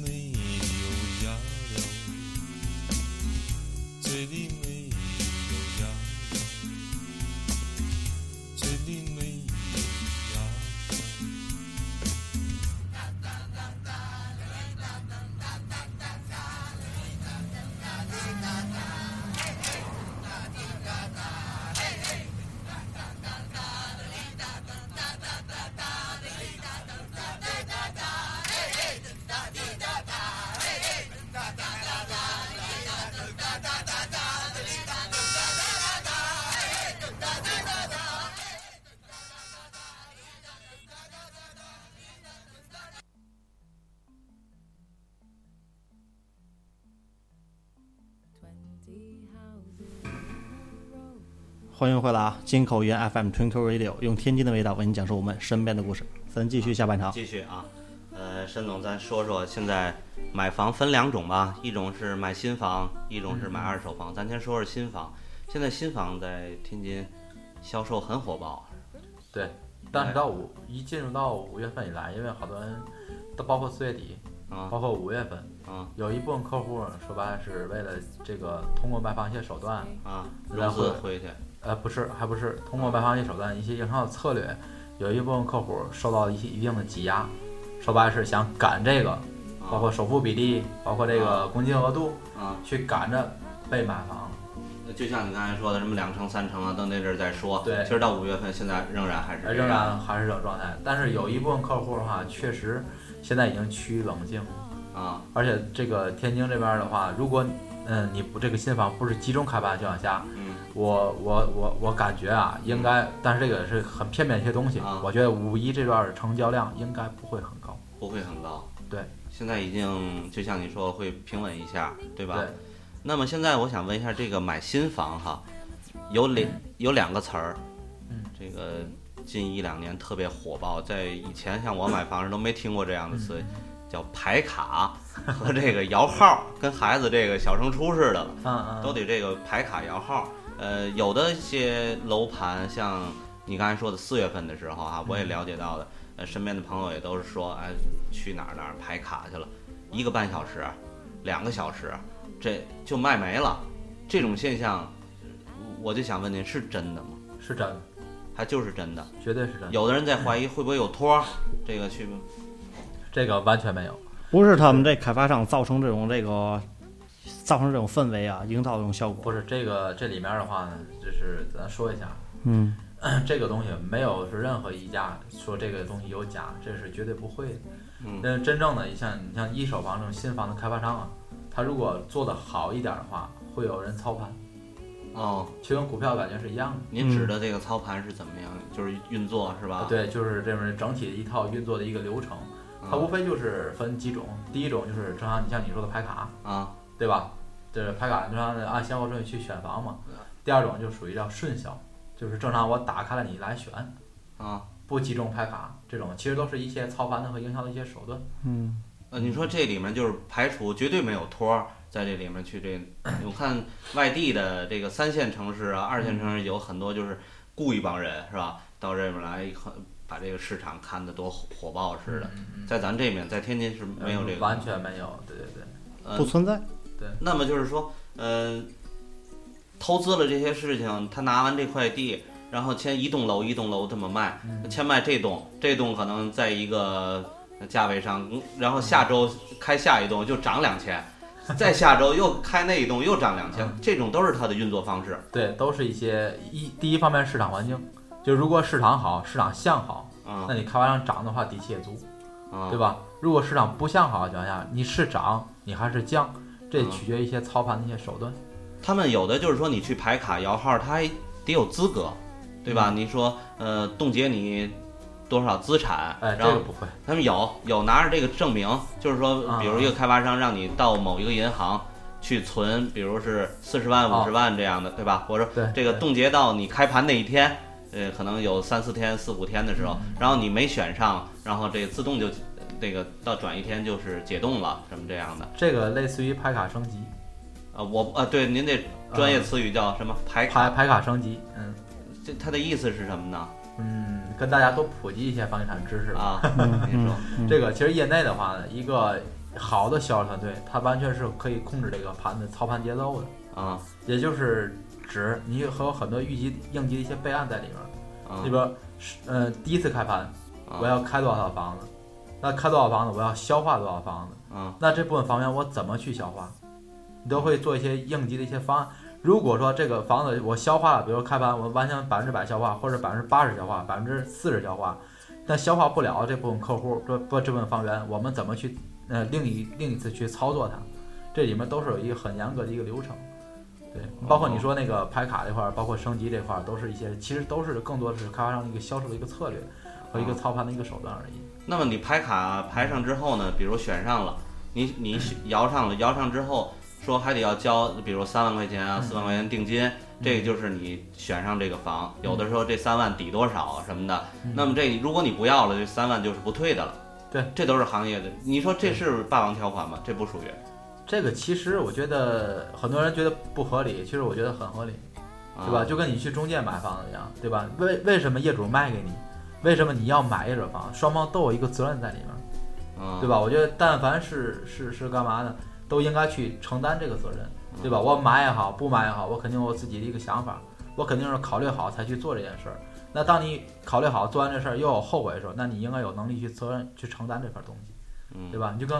欢迎回来啊！金口源 FM Twinkle Radio 用天津的味道为你讲述我们身边的故事。咱继续下半场。继续啊，呃，申总，咱说说现在买房分两种吧，一种是买新房，一种是买二手房。咱先说说新房，现在新房在天津销售很火爆，对，但是到五一进入到五月份以来，因为好多人都包括四月底，啊包括五月份，啊有一部分客户说白了是为了这个通过卖房一些手段，啊，然后融资回去呃，不是，还不是通过卖房一些手段、一些营销的策略，有一部分客户受到一些一定的挤压，说白了是想赶这个，包括首付比例，包括这个公积金额度，啊，去赶着被买房。就像你刚才说的，什么两成、三成啊，到那阵儿再说。对其实到五月份，现在仍然还是仍然还是这种状态。但是有一部分客户的话，确实现在已经趋于冷静，啊而且这个天津这边的话，如果嗯你不这个新房不是集中开发的情况下，嗯我我我我感觉啊，应该，但是这个是很片面一些东西啊，我觉得五一这段成交量应该不会很高。不会很高。对，现在已经就像你说会平稳一下，对吧？对，那么现在我想问一下，这个买新房哈，有两有两个词儿，嗯，这个近一两年特别火爆，在以前像我买房时都没听过这样的词，叫排卡和这个摇号，跟孩子这个小升初似的，嗯嗯，都得这个排卡摇号。呃，有的一些楼盘，像你刚才说的四月份的时候啊，我也了解到的，呃，身边的朋友也都是说，哎，去哪儿哪儿排卡去了，一个半小时，两个小时，这就卖没了。这种现象，我就想问您，是真的吗？是真的，还就是真的？绝对是真的。有的人在怀疑会不会有托儿，这个去这个完全没有。不是他们这开发商造成这种这个造成这种氛围啊，营造这种效果。不是这个这里面的话呢，就是咱说一下，嗯，这个东西没有是任何一家说这个东西有假，这是绝对不会的。嗯那真正的你像你像一手房这种新房的开发商啊，他如果做的好一点的话，会有人操盘，哦，就跟股票感觉是一样的。您指的这个操盘是怎么样？就是运作是吧？，对，就是这么整体的一套运作的一个流程，它无非就是分几种，第一种就是正常你像你说的排卡，啊对吧？这是排卡就按按先后顺序去选房嘛。第二种就属于叫顺销，就是正常我打开了你来选，啊。不集中拍卡，这种其实都是一些操盘的和营销的一些手段。呃，你说这里面就是排除绝对没有托儿在这里面去这，我看外地的这个三线城市啊、二线城市有很多就是雇一帮人是吧，到这边来很把这个市场看得多火火爆似的。在咱这面，在天津是没有这个，完全没有，对对对，呃不存在。那么就是说，呃，投资了这些事情，他拿完这块地，然后签一栋楼一栋楼这么卖，先卖这栋，这栋可能在一个价位上，嗯然后下周开下一栋就涨两千，再下周又开那一栋又涨两千，这种都是它的运作方式。对，都是一些一第一方面市场环境，就如果市场好，市场向好，嗯。那你开发商涨的话底气也足，嗯，对吧？如果市场不向好的情况下，你是涨你还是降，这取决于一些操盘的一些手段。他们有的就是说你去排卡摇号，他还得有资格，对吧？你说呃冻结你多少资产，哎，这然后个不会，他们有有拿着这个证明，就是说，啊比如一个开发商让你到某一个银行去存，比如是四十万、哦五十万这样的，对吧？或者对这个冻结到你开盘那一天，呃，可能有三四天、四五天的时候，嗯然后你没选上，然后这个自动就这个到转一天就是解冻了，什么这样的。这个类似于牌卡升级，啊，我啊，对，您这专业词语叫什么牌卡？牌牌卡升级，嗯这它的意思是什么呢？嗯，跟大家多普及一些房地产知识吧。啊，您说，嗯这个其实业内的话呢，一个好的销售团队，它完全是可以控制这个盘的操盘节奏的，啊也就是指你和有很多预计应急的一些备案在里面。啊里边是呃第一次开盘，啊我要开多少套房子，那开多少房子，我要消化多少房子，啊那这部分房源我怎么去消化？你都会做一些应急的一些方案。如果说这个房子我消化了，比如说开盘我完全百分之百消化，或者百分之八十消化，百分之四十消化，但消化不了这部分客户，这不这部分房源，我们怎么去呃另一另一次去操作它？这里面都是有一个很严格的一个流程。对，包括你说那个拍卡这块儿，包括升级这块儿，都是一些其实都是更多的是开发商的一个销售的一个策略和一个操盘的一个手段而已。那么你排卡排上之后呢，比如选上了，你你 摇上了，摇上之后说还得要交，比如三万块钱啊，嗯四万块钱定金，这个就是你选上这个房，有的时候这三万抵多少啊什么的，嗯那么这如果你不要了，这三万就是不退的了。对，这都是行业的。你说这是霸王条款吗？这不属于这个其实我觉得很多人觉得不合理，其实我觉得很合理，啊对吧？就跟你去中介买房子一样，对吧？为为什么业主卖给你？为什么你要买一手房？双方都有一个责任在里面，啊，对吧？我觉得但凡是是是干嘛呢，都应该去承担这个责任，对吧？我买也好，不买也好，我肯定有我自己的一个想法，我肯定是考虑好才去做这件事儿。那当你考虑好做完这事儿又有后悔的时候，那你应该有能力去责任去承担这份东西。嗯对吧？你就跟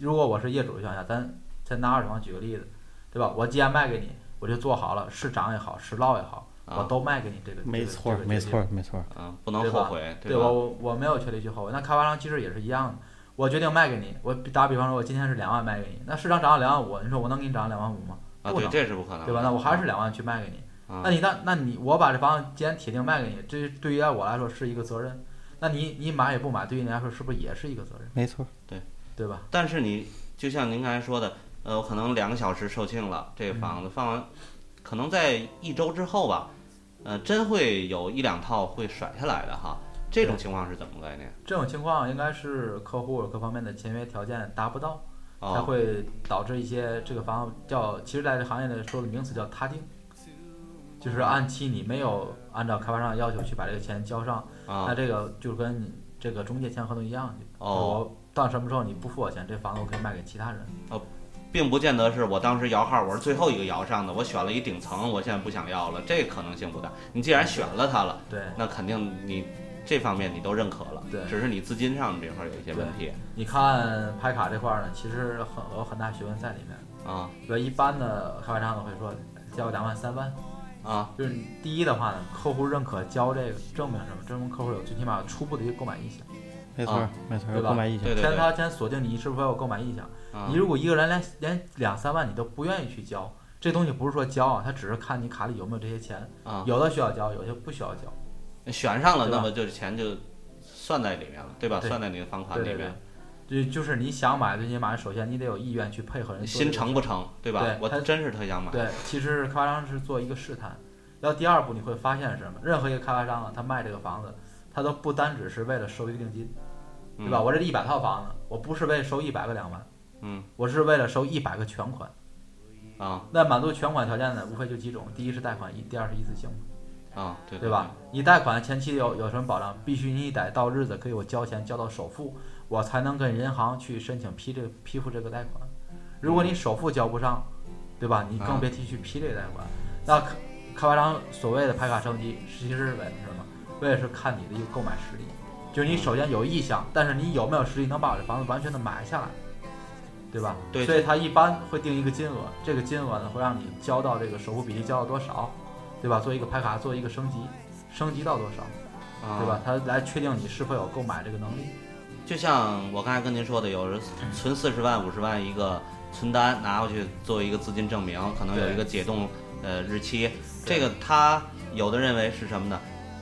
如果我是业主的情况下，咱再拿二手房举个例子，对吧？我既然卖给你，我就做好了，是涨也好，是落也好，啊我都卖给你这个。没错儿，没错儿，没错儿。啊，不能后悔，吧？对我我我没有权利去后悔。那开发商其实也是一样的，我决定卖给你，我打比方说，我今天是两万卖给你，那市场涨到两万五，你说我能给你涨两万五吗？啊，对，不能这是不可能的，对吧？那我还是两万去卖给你。啊那你那那你我把这房子既然铁定卖给你，这对于我来说是一个责任。那你你买也不买，对于你来说是不是也是一个责任？没错对，对吧？但是你就像您刚才说的，呃，我可能两个小时售罄了，这个房子放完，可能在一周之后吧，呃，真会有一两套会甩下来的哈。这种情况是怎么个概念？这种情况应该是客户各方面的签约条件达不到。才哦，会导致一些这个房叫，其实在这行业里说的名词叫塌定，就是按期你没有按照开发商的要求去把这个钱交上，那啊，这个就跟你这个中介签合同一样，哦就是我到什么时候你不付我钱，这房子我可以卖给其他人。并不见得是我当时摇号，我是最后一个摇上的，我选了一顶层，我现在不想要了，这可能性不大。你既然选了它了，对，那肯定你这方面你都认可了，对只是你资金上这块儿有一些问题你看拍卡这块儿呢，其实很有很大学问在里面。啊比如一般的开发商呢会说交两万三万，啊就是你第一的话呢，客户认可交这个证明什么？证明客户有最起码初步的一个购买意向。没错没错儿，对吧购买意向对。对对先他先锁定你是否有购买意向。啊你如果一个人连连两三万你都不愿意去交，这东西不是说交啊，他只是看你卡里有没有这些钱，啊，有的需要交，有些不需要交。选上了，那么就是钱就算在里面了，对吧？对算在你的房款里面对，，就就是你想买最起码首先你得有意愿去配合人心个诚不诚，对吧？对他我真是特想买。对，其实开发商是做一个试探。然后第二步你会发现是什么？任何一个开发商啊，他卖这个房子，他都不单只是为了收一个定金，对吧？嗯我这一百套房子，我不是为了收一百个两万，嗯我是为了收一百个全款。啊那满足全款条件呢，无非就几种：第一是贷款，一第二是一次性。啊，对对吧？？你贷款前期有有什么保障？必须你得到日子给我交钱交到首付，我才能跟银行去申请批这个批复这个贷款。如果你首付交不上，对吧？你啊更别提去批这个贷款。那开开发商所谓的拍卡升级，其实是为了什么？为了是看你的一个购买实力，就是你首先有意向，但是你有没有实力能把我这房子完全的买下来，对吧？对所以他一般会定一个金额，这个金额呢会让你交到这个首付比例交到多少，对吧？做一个拍卡，做一个升级，升级到多少，啊，对吧？？他来确定你是否有购买这个能力。就像我刚才跟您说的，有人存四十万、五十万一个存单拿过去作为一个资金证明，可能有一个解冻呃日期。这个他有的认为是什么呢？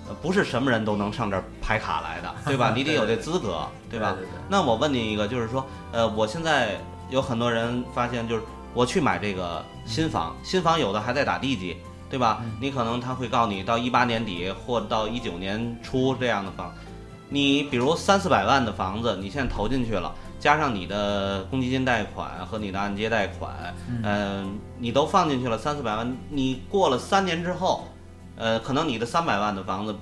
呃不是什么人都能上这儿排卡来的，对吧？你得有这资格，对吧？对对对那我问您一个，就是说，呃，我现在有很多人发现，就是我去买这个新房，新房有的还在打地基，对吧？嗯。你可能他会告诉你到一八年底或到一九年初这样的房，你比如三四百万的房子，你现在投进去了，加上你的公积金贷款和你的按揭贷款，嗯、你都放进去了三四百万，你过了三年之后，呃，可能你的三百万的房子，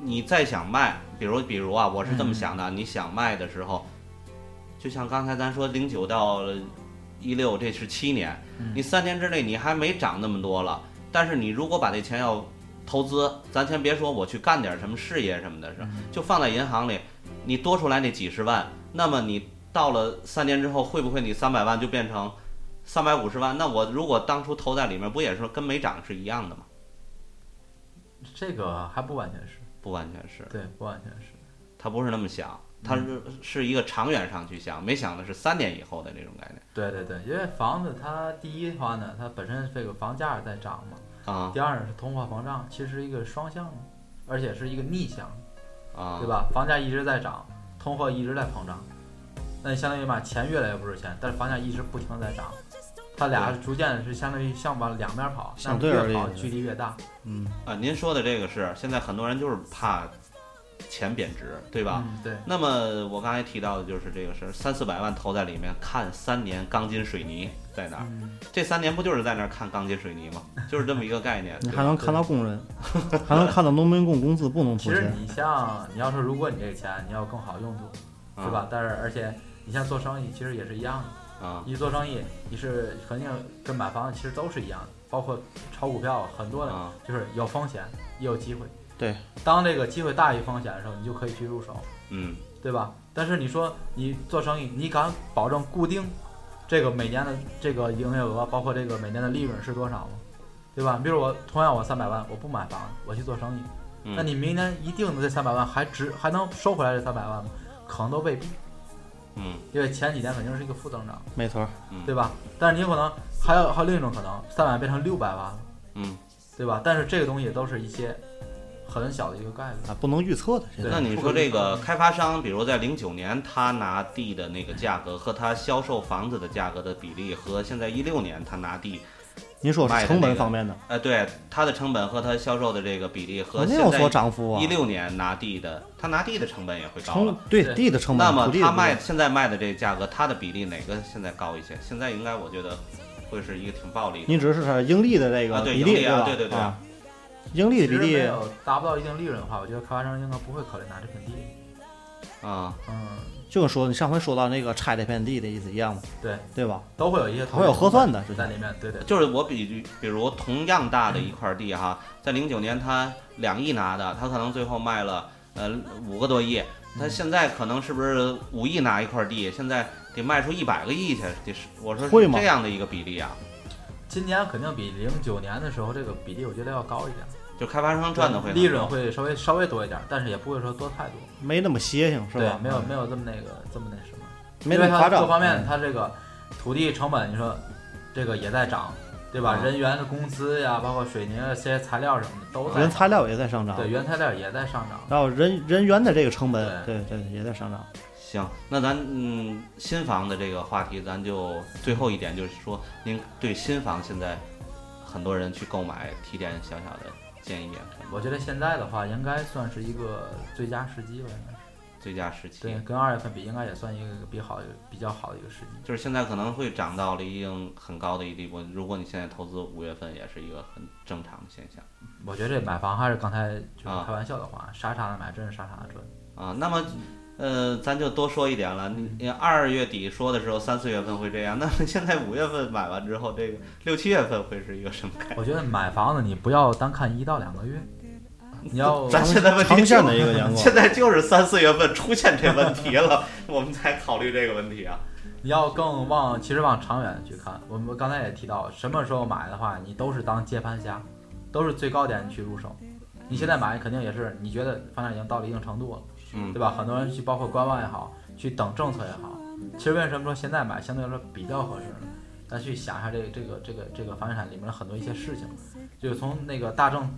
你再想卖，比如比如啊，我是这么想的，你想卖的时候，就像刚才咱说零九到一六，这是七年，你三年之内你还没涨那么多了，但是你如果把这钱要投资，咱先别说我去干点什么事业什么的是，就放在银行里，你多出来那几十万，那么你到了三年之后，会不会你三百万就变成三百五十万？那我如果当初投在里面，不也是跟没涨是一样的吗？这个还不完全是，不完全是，对，不完全是。他不是那么想，他是是一个长远上去想，没想的是三年以后的那种概念。对对对，因为房子它第一的话呢，它本身这个房价在涨嘛，啊。第二呢是通货膨胀，其实一个双向的，而且是一个逆向，啊，对？吧？房价一直在涨，通货一直在膨胀，那相当于嘛，钱越来越不值钱，但是房价一直不停的在涨，它俩逐渐是相当于向往两边跑，相对跑距离越大，嗯，啊，您说的这个是现在很多人就是怕钱贬值，对吧？嗯，对，那么我刚才提到的就是这个事儿，三四百万投在里面，看三年钢筋水泥在哪儿？嗯，这三年不就是在那儿看钢筋水泥吗？就是这么一个概念。你还能看到工人，还能看到农民工工资不能其实。你像你要说，如果你这个钱你要更好用途，是吧？但是而且你像做生意，其实也是一样的。啊你做生意，你是肯定跟买房其实都是一样的，包括炒股票，很多的啊就是有风险也有机会。对，当这个机会大于风险的时候，你就可以去入手，嗯对吧？但是你说你做生意，你敢保证固定这个每年的这个营业额，包括这个每年的利润是多少吗？对吧？比如我同样我三百万，我不买房，我去做生意，那嗯你明年一定的这三百万还值还能收回来这三百万吗？可能都未必，嗯因为前几年肯定是一个负增长。没错嗯，对吧？但是你有可能还有还有另一种可能，三百万变成六百万了，嗯，对吧？但是这个东西都是一些很小的一个概率。啊，不能预测的。现在那你说这个开发商，比如在零九年他拿地的那个价格和他销售房子的价格的比例，和现在一六年他拿地，您说是成本方面的，呃，对他的成本和他销售的这个比例和肯定有所现在涨幅啊一。六年拿地的，他拿地的成本也会高了。对对地的成本，那么他卖现在卖的这个价格，它的比例哪个现在高一些？现在应该我觉得会是一个挺暴利的。你指的是它盈利的这啊个比例对盈利啊吧？对对对啊，盈利的比例。达不到一定利润的话，我觉得开发商应该不会考虑拿这片地。啊，嗯，就跟说你上回说到那个拆这片地的意思一样嘛，对，对吧？都会有一些它会有核算的，在里面。对对，就是我比比如同样大的一块地哈，在零九年他两亿拿的，他可能最后卖了呃五个多亿，他现在可能是不是五亿拿一块地，现在得卖出一百个亿去？得是我说是会吗？这样的一个比例啊，今年肯定比零九年的时候这个比例我觉得要高一点，就开发商赚的会利润会稍微稍微多一点，但是也不会说多太多。没那么邪性，是吧？，对没有没有这么那个这么那什么。没因为它那么夸张。各方面嗯它这个土地成本，你说这个也在涨，对吧？嗯人员的工资呀，包括水泥啊这些材料什么的都在原，材料也在上涨，对原材料也在上涨。然后人人员的这个成本，对对也在上涨。行，那咱嗯新房的这个话题，咱就最后一点就是说，您对新房现在很多人去购买，提点小小的建议啊，我觉得现在的话，应该算是一个最佳时机吧，应该是。最佳时期。对，跟二月份比，应该也算一个比好比较好的一个时机。就是现在可能会涨到了一定很高的一个地步。如果你现在投资五月份，也是一个很正常的现象我觉得这买房还是刚才就是啊开玩笑的话，傻傻的买，真是傻傻的赚。啊。那么，呃，咱就多说一点了。你你二月底说的时候，三四月份会这样，那么 现在五月份买完之后，这个六七月份会是一个什么概念？我觉得买房子你不要单看一到两个月，你要 咱现在问题就的一个眼光现在就是三四月份出现这问题了，我们才考虑这个问题啊。你要更往其实往长远去看。我们刚才也提到，什么时候买的话，你都是当接盘侠，都是最高点去入手。你现在买肯定也是你觉得房价已经到了一定程度了，嗯对吧？很多人去包括观望也好，去等政策也好。其实为什么说现在买相对来说比较合适呢？咱去想一下这个这个这个这个房地产里面的很多一些事情，就是从那个大政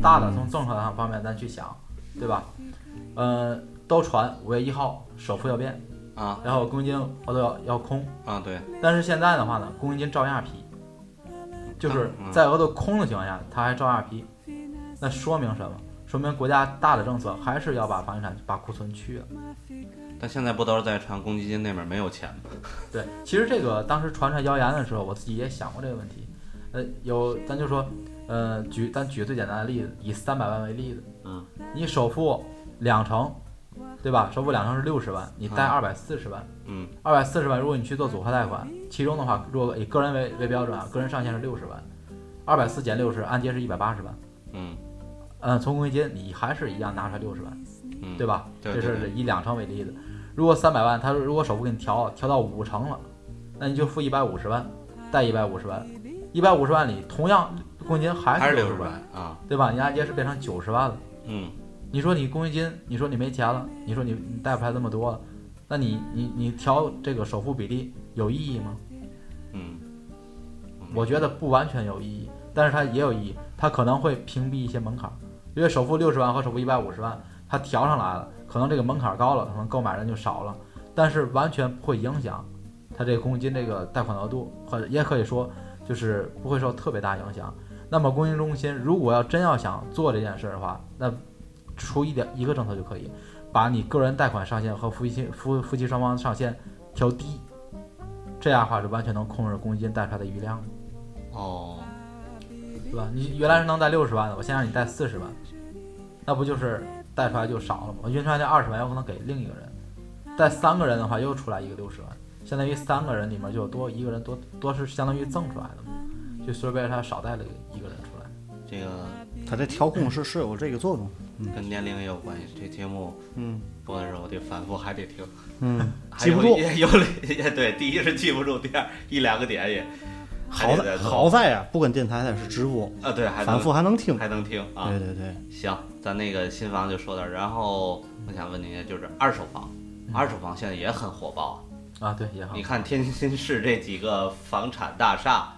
大的从政策上方面咱去想，对吧？呃，都传五月一号首付要变，啊然后公积金额度要要空，啊，对，但是现在的话呢，公积金照样批，就是嗯在额度空的情况下，它还照样批，那说明什么？说明国家大的政策还是要把房地产把库存去了。但现在不都是在传公积金那边没有钱吗？对，其实这个当时传出来谣言的时候，我自己也想过这个问题。呃，有咱就说，呃，举咱举个最简单的例子，以三百万为例子，嗯，你首付两成，对吧？首付两成是六十万，你贷啊二百四十万，嗯二百四十万，如果你去做组合贷款，其中的话，如果以个人为为标准啊，个人上限是六十万，二百四减六十，按揭是一百八十万。嗯嗯，从公积金你还是一样拿出来六十万，嗯，对吧？对这是以两成为例子。如果三百万，他如果首付给你调调到五成了，那你就付一百五十万，贷一百五十万，一百五十万里同样公积金还还是六十万啊，对吧？你按揭是变成九十万了。嗯你说你公积金，你说你没钱了，你说你你贷不出来那么多了，那你你你调这个首付比例有意义吗？嗯，我觉得不完全有意义，但是它也有意义，它可能会屏蔽一些门槛儿，因为首付六十万和首付一百五十万，它调上来了，可能这个门槛高了，可能购买人就少了，但是完全不会影响它这个公积金这个贷款额度，和也可以说就是不会受特别大影响。那么公积金中心如果要真要想做这件事儿的话，那出一点一个政策就可以，把你个人贷款上限和夫妻夫夫妻双方上限调低，这样的话是完全能控制公积金贷出来的余量的。哦，对吧？你原来是能贷六十万的，我先让你贷四十万，那不就是贷出来就少了吗？我匀出来那二十万有可能给另一个人，贷三个人的话又出来一个六十万，相当于三个人里面就有多一个人多多是相当于赠出来的嘛，就所以为了他少带了一个人出来。这个他这调控是是有这个作用。跟年龄也有关系。这节目嗯播的时候得反复还得听，嗯，还有记不住。也有 也对，第一是记不住，第二一两个点也还好在好在啊，不跟电台它是直播，啊，对，还反复还能听。还能听啊。对对对，行，咱那个新房就说到然后我想问您，就是二手房，二手房现在也很火爆啊。啊，对，也好你。看天津市这几个房产大厦，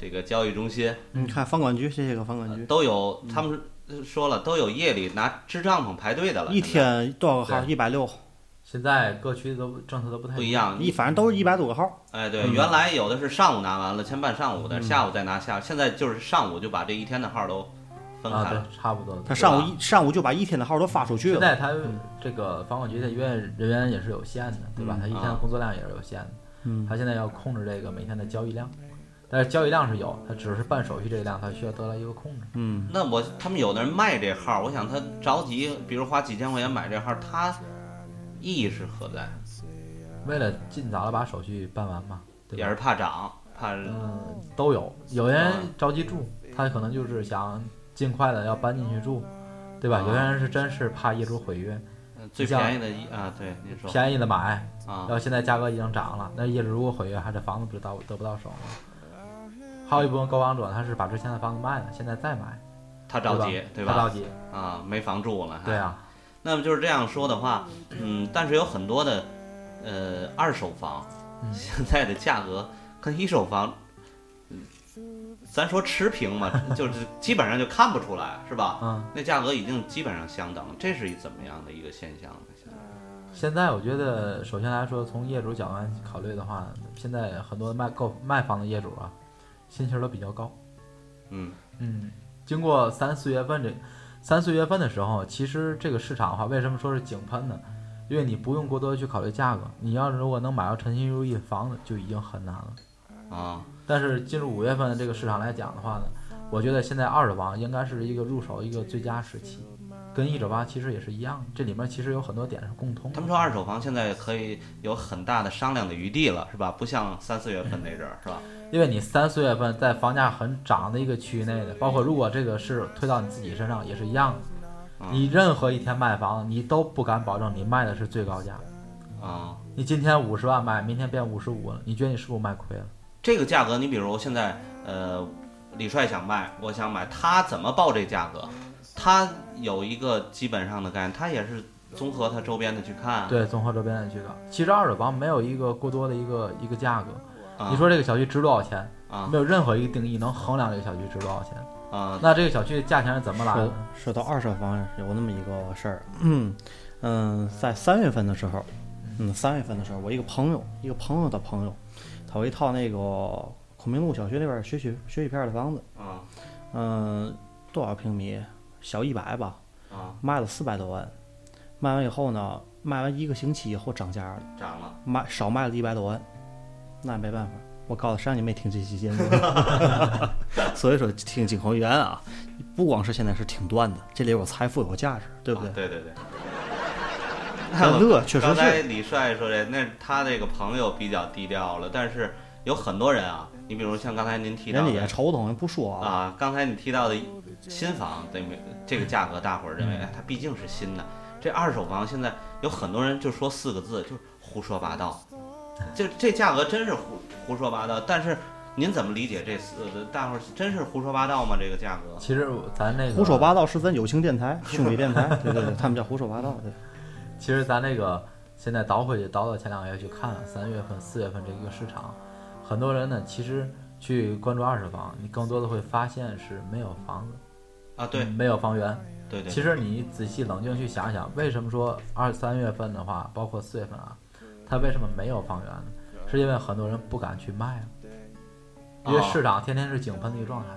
这个交易中心你看房管局这些个房管局，都有，他们说了都有夜里拿支帐篷排队的了，一天多少个号？一百六，现在各区都政策都不太不一。样。一反正都是一百多个号。哎，对，嗯原来有的是上午拿完了，先办上午的，嗯下午再拿下，现在就是上午就把这一天的号都分啊，对开了。，差不多。他上午一上午就把一天的号都发出去了。现在他这个房管局的人员人员也是有限的，对吧？嗯他一天的啊工作量也是有限的。嗯，他现在要控制这个每天的交易量，但是交易量是有，他只是办手续这一量，他需要得到一个控制。嗯，那我他们有的人卖这号，我想他着急，比如花几千块钱买这号，他意义是何在？为了尽早的把手续办完嘛，对也是？怕涨，怕嗯，都有。有人啊着急住，他可能就是想尽快的要搬进去住，对吧？啊有些人是真是怕业主毁约，呃最像便宜的一啊，对您说便宜的买，啊然后现在价格已经涨了，那业主如果毁约，他这房子不是到得不到手吗？还有一部分购房者，他是把之前的房子卖了，现在再买，他着急对吧？他着急，啊，没房住了，还对。啊，那么就是这样说的话，嗯，但是有很多的呃二手房，嗯 现在的价格跟一手房，嗯咱说持平嘛，就是基本上就看不出来，是吧？嗯。那价格已经基本上相等，这是一怎么样的一个现象呢？现在现在我觉得，首先来说，从业主角度来考虑的话，现在很多卖购卖房的业主啊，心气儿都比较高。嗯嗯，经过三四月份这三四月份的时候，其实这个市场的话，为什么说是井喷呢？因为你不用过多的去考虑价格，你要是如果能买到称心如意的房子，就已经很难了。啊，但是进入五月份的这个市场来讲的话呢，我觉得现在二手房应该是一个入手一个最佳时期，跟一手房其实也是一样，这里面其实有很多点是共通的。他们说二手房现在可以有很大的商量的余地了，是吧？不像三四月份那阵儿，是吧？因为你三四月份在房价很涨的一个区域内的，包括如果这个是推到你自己身上也是一样的。嗯你任何一天卖房，你都不敢保证你卖的是最高价。啊，你今天五十万卖，明天变五十五了，你觉得你是不是卖亏了？这个价格，你比如现在呃，李帅想卖，我想买，他怎么报这价格？他有一个基本上的概念，他也是综合他周边的去看。对，综合周边的去看。其实二手房没有一个过多的一个一个价格。啊，你说这个小区值多少钱？啊没有任何一个定义能衡量这个小区值多少钱。啊，那这个小区的价钱是怎么来的说到二手房有那么一个事儿，嗯嗯，在三月份的时候，嗯，三月份的时候，我一个朋友，一个朋友的朋友，他有一套那个孔明路小学那边儿学区学区片儿的房子，啊嗯，多少平米？小一百吧，啊，卖了四百多万，卖完以后呢，卖完一个星期以后涨价了，涨了。卖少卖了一百多万，那也没办法。我告诉谁让你没听这期节目，所以说听金口源啊，不光是现在是听段子，这里有财富有价值，对不对啊？对对对。这 乐确实刚才，李帅说的，那他这个朋友比较低调了，但是有很多人啊，你比如像刚才您提到人家也的抽动，不说啊。啊，刚才你提到的新房，对没？这个价格，大伙儿认为，哎，它毕竟是新的。这二手房现在有很多人就说四个字，就是胡说八道。这这价格真是胡胡说八道，但是您怎么理解这四？大伙儿真是胡说八道吗？这个价格？其实咱那个胡说八道是咱友情电台、兄弟电台，对对对，他们叫胡说八道，对。其实咱那个现在倒回去倒到前两个月去看三月份、四月份这一个市场，很多人呢其实去关注二手房，你更多的会发现是没有房子，啊，对没有房源。对对，其实你仔细冷静去想想，为什么说二三月份的话，包括四月份啊，它为什么没有房源呢？是因为很多人不敢去卖了，因为哦市场天天是井喷的一个状态，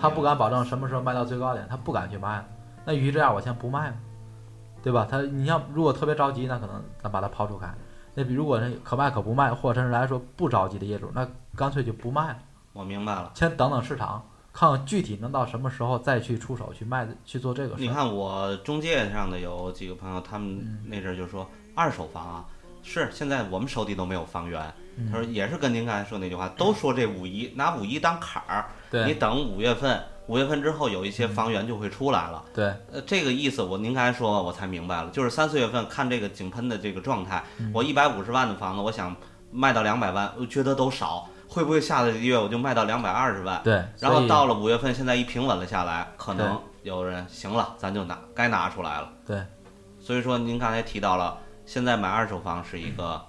他不敢保证什么时候卖到最高点，他不敢去卖了。那与其这样，我先不卖了，对吧？他你要如果特别着急，那可能咱把它抛出开。那比如果是可卖可不卖，或者甚至来说不着急的业主，那干脆就不卖了，我明白了。先等等市场，看看具体能到什么时候再去出手去卖去做这个事。你看我中介上的有几个朋友，他嗯们那阵儿就说二手房啊，是现在我们手底都没有房源。嗯。他说也是跟您刚才说那句话，都说这五一拿五一当坎儿，你等五月份，五月份之后有一些房源就会出来了。对，呃，这个意思我您刚才说我才明白了，就是三四月份看这个井喷的这个状态，嗯。我一百五十万的房子，我想卖到两百万，我觉得都少，会不会下个月我就卖到两百二十万？对，然后到了五月份，现在一平稳了下来，可能有人行了，咱就拿该拿出来了。对，所以说您刚才提到了，现在买二手房是一个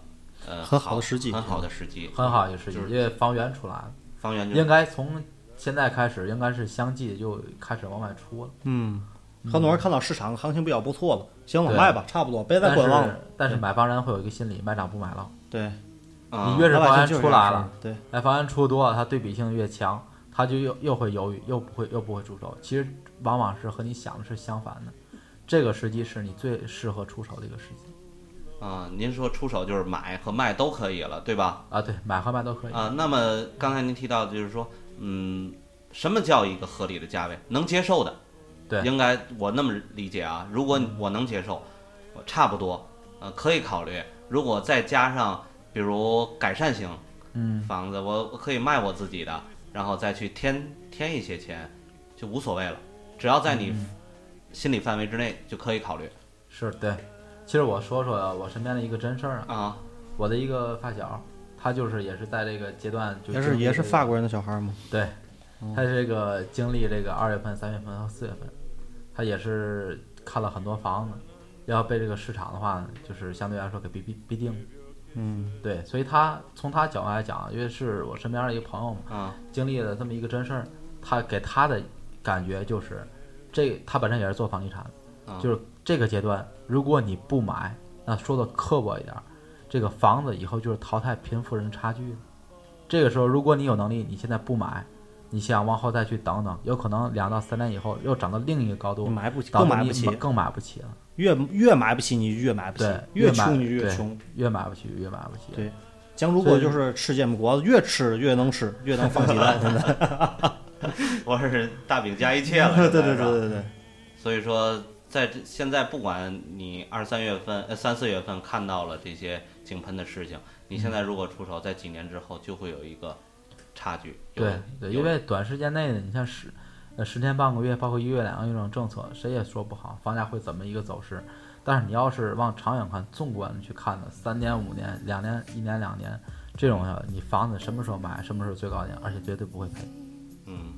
呃很好的时机很好的时机，很好一个时机，因为房源出来了，房源就应该从现在开始，应该是相继就开始往外出了。嗯，很多人看到市场行情比较不错了，行我，卖吧，差不多，别再观望了。但是买房人会有一个心理，买涨不买了。对，啊你越是房源出来了，，对，哎，房源出多了，它对比性越强，它就又又会犹豫，又不会又不会出手。其实往往是和你想的是相反的，这个时机是你最适合出手的一个时机啊，您说出手就是买和卖都可以了，对吧？啊。对，买和卖都可以。啊，那么刚才您提到的就是说，嗯，什么叫一个合理的价位，能接受的？对应该我那么理解啊，如果我能接受，我差不多，呃，可以考虑。如果再加上比如改善型嗯，房子，我我可以卖我自己的，然后再去添添一些钱，就无所谓了，只要在你嗯心理范围之内就可以考虑是对。其实我说说我身边的一个真事儿啊，啊。我的一个发小，他就是也是在这个阶段就也是也是法国人的小孩吗？对，他这个经历这个二月份、三月份和四月份，他也是看了很多房子，要被这个市场的话，就是相对来说给逼逼逼定了。嗯，对，所以他从他角度来讲，因为是我身边的一个朋友嘛，啊，经历了这么一个真事儿，他给他的感觉就是，这他本身也是做房地产的，啊就是这个阶段，如果你不买，那说的刻薄一点儿，这个房子以后就是淘汰贫富人差距的。这个时候，如果你有能力，你现在不买，你想往后再去等等，有可能两到三年以后又涨到另一个高度，买不起，更买不起，更买不起了。越越买不起你越买不起，，越买穷你越穷。越买不起越买不起。对江如果就是吃煎饼果子，越吃越能吃，越能放鸡蛋，现在。我是大饼加一切了。对对对对对，所以说，在这现在，不管你二三月份、呃三四月份看到了这些井喷的事情，你现在如果出手，在几年之后就会有一个差距。对对，因为短时间内的，你像十呃十天半个月，包括一个月两个月这种政策，谁也说不好房价会怎么一个走势。但是你要是往长远看，纵观去看的，三年、五年、两年、一年、两年这种的，你房子什么时候买，什么时候最高点，而且绝对不会赔。嗯，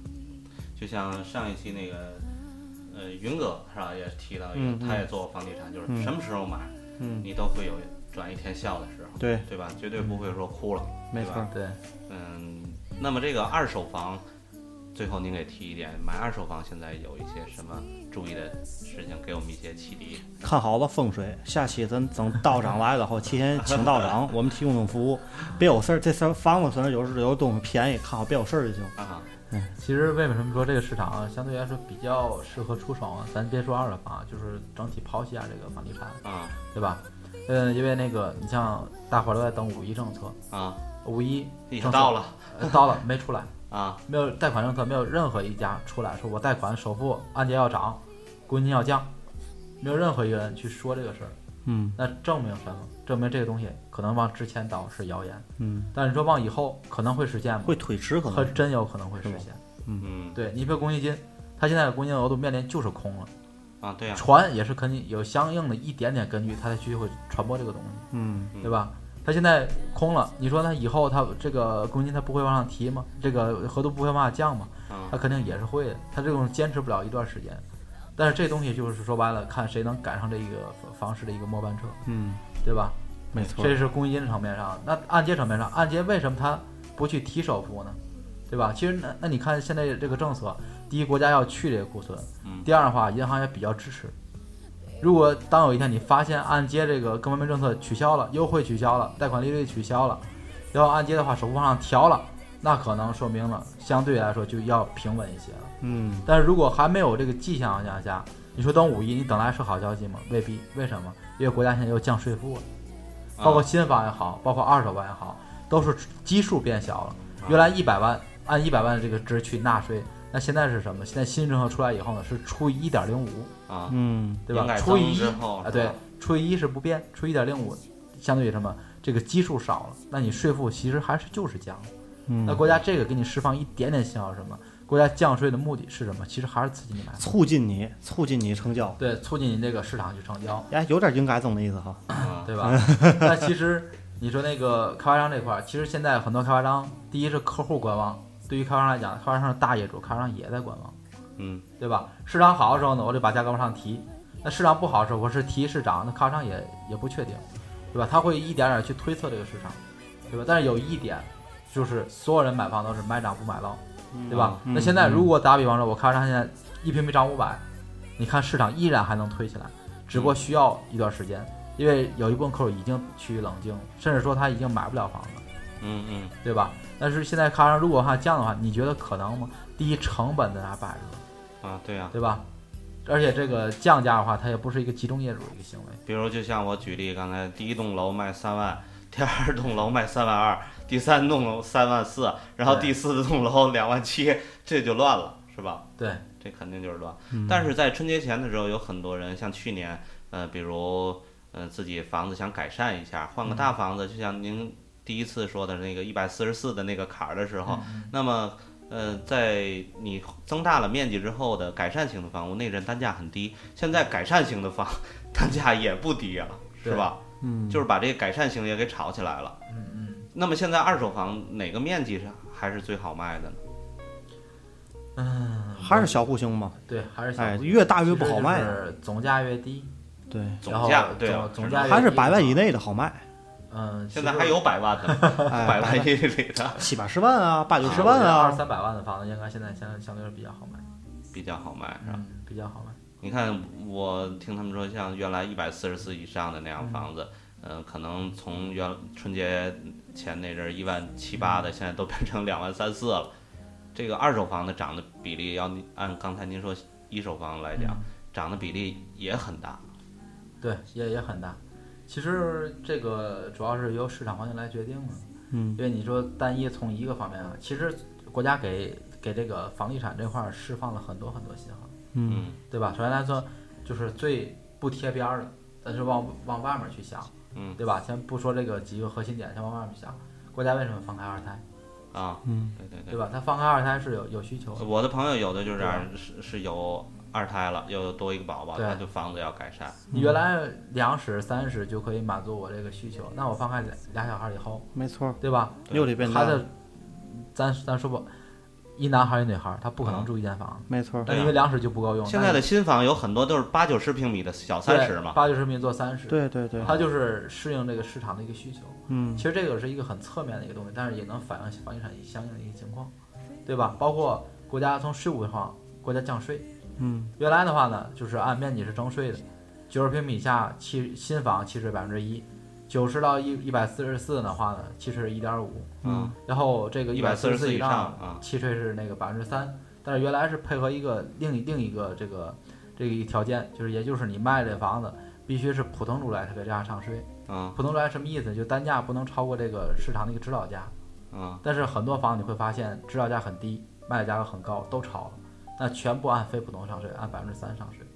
就像上一期那个呃云哥是吧，也提到一嗯个，他也做过房地产，就是嗯什么时候买，嗯，你都会有转一天笑的时候，对，对吧？绝对不会说哭了。没错对嗯，那么这个二手房，最后您给提一点，买二手房现在有一些什么注意的事情，给我们一些启迪。看好了风水，下期咱等道长来了后，提前请道长，我们提供这种服务，别有事儿。这事儿房子虽然有时有东西便宜，看好别有事儿就行。啊，其实为什么说这个市场啊相对来说比较适合出手啊？咱别说二手房，就是整体剖析一下这个房地产，啊对吧？嗯，因为那个你像大伙儿都在等五一政策，啊，五一已经到了呃到了没出来，啊没有贷款政策，没有任何一家出来说我贷款首付按揭要涨，公积金要降，没有任何一个人去说这个事儿。嗯那证明什么？证明这个东西可能往之前倒是谣言，嗯，但是你说往以后可能会实现吗？会推迟可可能是。真有可能会实现。嗯对你比如公积金，它现在的公积金额度面临就是空了，啊，对呀、传也是肯定有相应的一点点根据，它才去会传播这个东西，嗯对吧？它现在空了，你说它以后它这个公积金它不会往上提吗？这个额度不会往下降吗？啊它肯定也是会的，它这种坚持不了一段时间。但是这东西就是说白了，看谁能赶上这一个房市的一个末班车，嗯，对吧？没错。这是公积金层面上，那按揭层面上，按揭为什么它不去提首付呢？对吧？其实那那你看现在这个政策，第一国家要去这个库存，嗯第二的话银行也比较支持。如果当有一天你发现按揭这个各方面政策取消了，优惠取消了，贷款利率取消了，然后按揭的话首付往上调了，那可能说明了相对来说就要平稳一些了。嗯但是如果还没有这个迹象下下，你说等五一你等来是好消息吗？未必。为什么？因为国家现在又降税负了。包括新房也好，包括二手房也好，都是基数变小了。原来一百万按一百万的这个值去纳税，那现在是什么？现在新政策出来以后呢，是除以一点零五，啊，嗯对吧？除以一啊，对，除以一是不变，除以一点零五，相对于什么？这个基数少了，那你税负其实还是就是降了。那嗯，国家这个给你释放一点点信号，是什么？国家降税的目的是什么？其实还是刺激你买，促进你，促进你成交。对，促进你这个市场去成交。哎，有点应该总的意思哈。啊对吧？那其实你说那个开发商这块儿，其实现在很多开发商，第一是客户观望，对于开发商来讲，开发商是大业主，开发商也在观望，嗯对吧？市场好的时候呢，我就把价格往上提；那市场不好的时候，我是提是涨，那开发商也也不确定，对吧？他会一点点去推测这个市场，对吧？但是有一点，就是所有人买房都是买涨不买落，对吧？嗯那现在如果打比方说，我开发商现在一平米涨五百，你看市场依然还能推起来，只不过需要一段时间，因为有一部分客户已经趋于冷静，甚至说他已经买不了房子，嗯嗯对吧？但是现在开发商如果往下降的话，你觉得可能吗？第一，成本在那摆着，啊，对呀、对吧？而且这个降价的话，它也不是一个集中业主的一个行为，比如就像我举例，刚才第一栋楼卖三万，第二栋楼卖三万二，第三栋楼三万四，然后第四栋楼 两万七，这就乱了，是吧？对，这肯定就是乱。嗯但是在春节前的时候，有很多人像去年，呃，比如呃自己房子想改善一下，换个大房子，就像您第一次说的那个一百四十四的那个坎儿的时候，那么。呃，在你增大了面积之后的改善型的房屋，那阵单价很低。现在改善型的房 单价也不低啊，是吧？嗯，就是把这个改善型也给炒起来了。嗯嗯，那么现在二手房哪个面积是还是最好卖的呢？嗯，还是小户型嘛。对，还是小哎，户越大越不好卖总价越低，对，总价对啊总总价越还是低百万以内的好卖。嗯，现在还有百万的，哎，百万以里的七八十万啊，八九十二万啊。二三百万的房子，应该现在相相对是比较好卖，比较好卖，是吧？嗯，比较好卖。你看，我听他们说，像原来一百四十四以上的那样房子，呃，可能从原春节前那阵儿一万七八的，现在都变成两万三四了。这个二手房的涨的比例，要按刚才您说一手房来讲，涨的比例也很大。对，也也很大。其实这个主要是由市场环境来决定的，嗯因为你说单一从一个方面啊，其实国家给给这个房地产这块儿释放了很多很多信号，嗯嗯对吧？首先来说，就是最不贴边儿的，咱是往往外面去想，嗯对吧？先不说这个几个核心点，先往外面想，国家为什么放开二胎，啊，嗯，对对对吧？他放开二胎是有有需求的，我的朋友有的就是这样，是是有二胎了，又多一个宝宝，对他就房子要改善。你原来两室三室就可以满足我这个需求，那我放开俩俩小孩以后，没错，对吧？又得变大。孩子，咱咱说不，一男孩儿一女孩儿，他不可能嗯住一间房，没错，但因为两室就不够用。现在的新房有很多都是八九十平米的小三室嘛，八九十平米做三室，对对对，它就是适应这个市场的一个需求。嗯其实这个是一个很侧面的一个东西，但是也能反映房地产相应的一个情况，对吧？包括国家从税务上国家降税。嗯原来的话呢，就是按面积是征税的，九十平米以下契新房契税百分之一，九十到一一百四十四的话呢，契税是一点五，嗯然后这个一百四144四以上契税是那个百分之三，但是原来是配合一个另一另一个这个这个一条件，就是也就是你卖这房子必须是普通住宅才给这样上税，嗯普通住宅什么意思？就单价不能超过这个市场的一个指导价。嗯但是很多房你会发现指导价很低，卖的价格很高，都超了，那全部按非普通上税，按百分之三上税，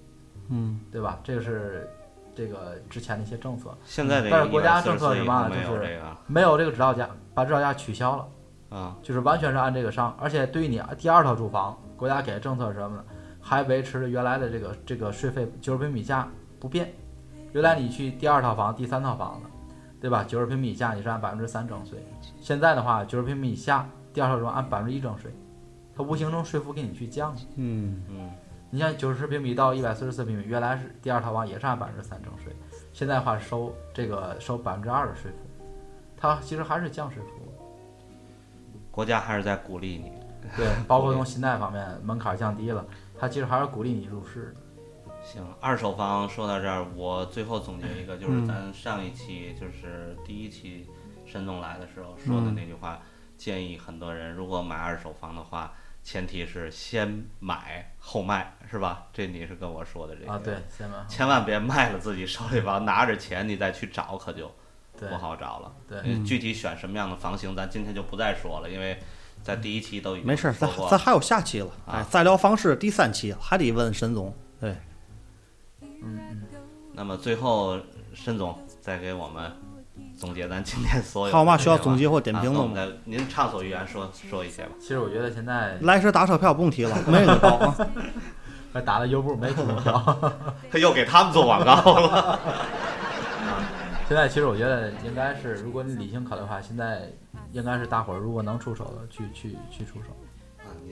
嗯对吧？这个是这个之前的一些政策，现在这个但是国家政策144是嘛以后没有就是没有这个指导价，把指导价取消了，啊。就是完全是按这个上，而且对于你第二套住房，国家给的政策是什么呢？还维持着原来的这个这个税费九十平米以下不变，原来你去第二套房、第三套房子，对吧？九十平米以下你是按百分之三征税，现在的话九十平米以下第二套房按百分之一征税，它无形中税负给你去降。的。嗯。嗯你像九十平米到一百四十四平米，原来是第二套房也是按百分之三征税，现在的话收这个收百分之二的税负，它其实还是降税负。国家还是在鼓励你。对，包括从 信贷方面门槛降低了，它其实还是鼓励你入市的。行，二手房说到这儿，我最后总结一个，就是嗯咱上一期就是第一期沈总来的时候说的那句话，建议很多人如果买二手房的话，前提是先买后卖，是吧？这你是跟我说的这个啊，对，先买。千万别卖了自己手里房，拿着钱你再去找，可就不好找了。具体选什么样的房型，咱今天就不再说了，因为在第一期都已经没事儿，咱咱还有下期了。啊哎，再聊房市第三期还得问沈总。对，嗯嗯，那么最后，沈总再给我们总结咱今天所有。还有嘛需要总结或点评的您畅所欲言说说一些吧。其实我觉得现在来时打车票不用提了，没人给报啊。还打了优步没提票。他 又给他们做广告了。现在其实我觉得应该是，如果你理性考虑的话，现在应该是大伙儿如果能出手的，去去去出手。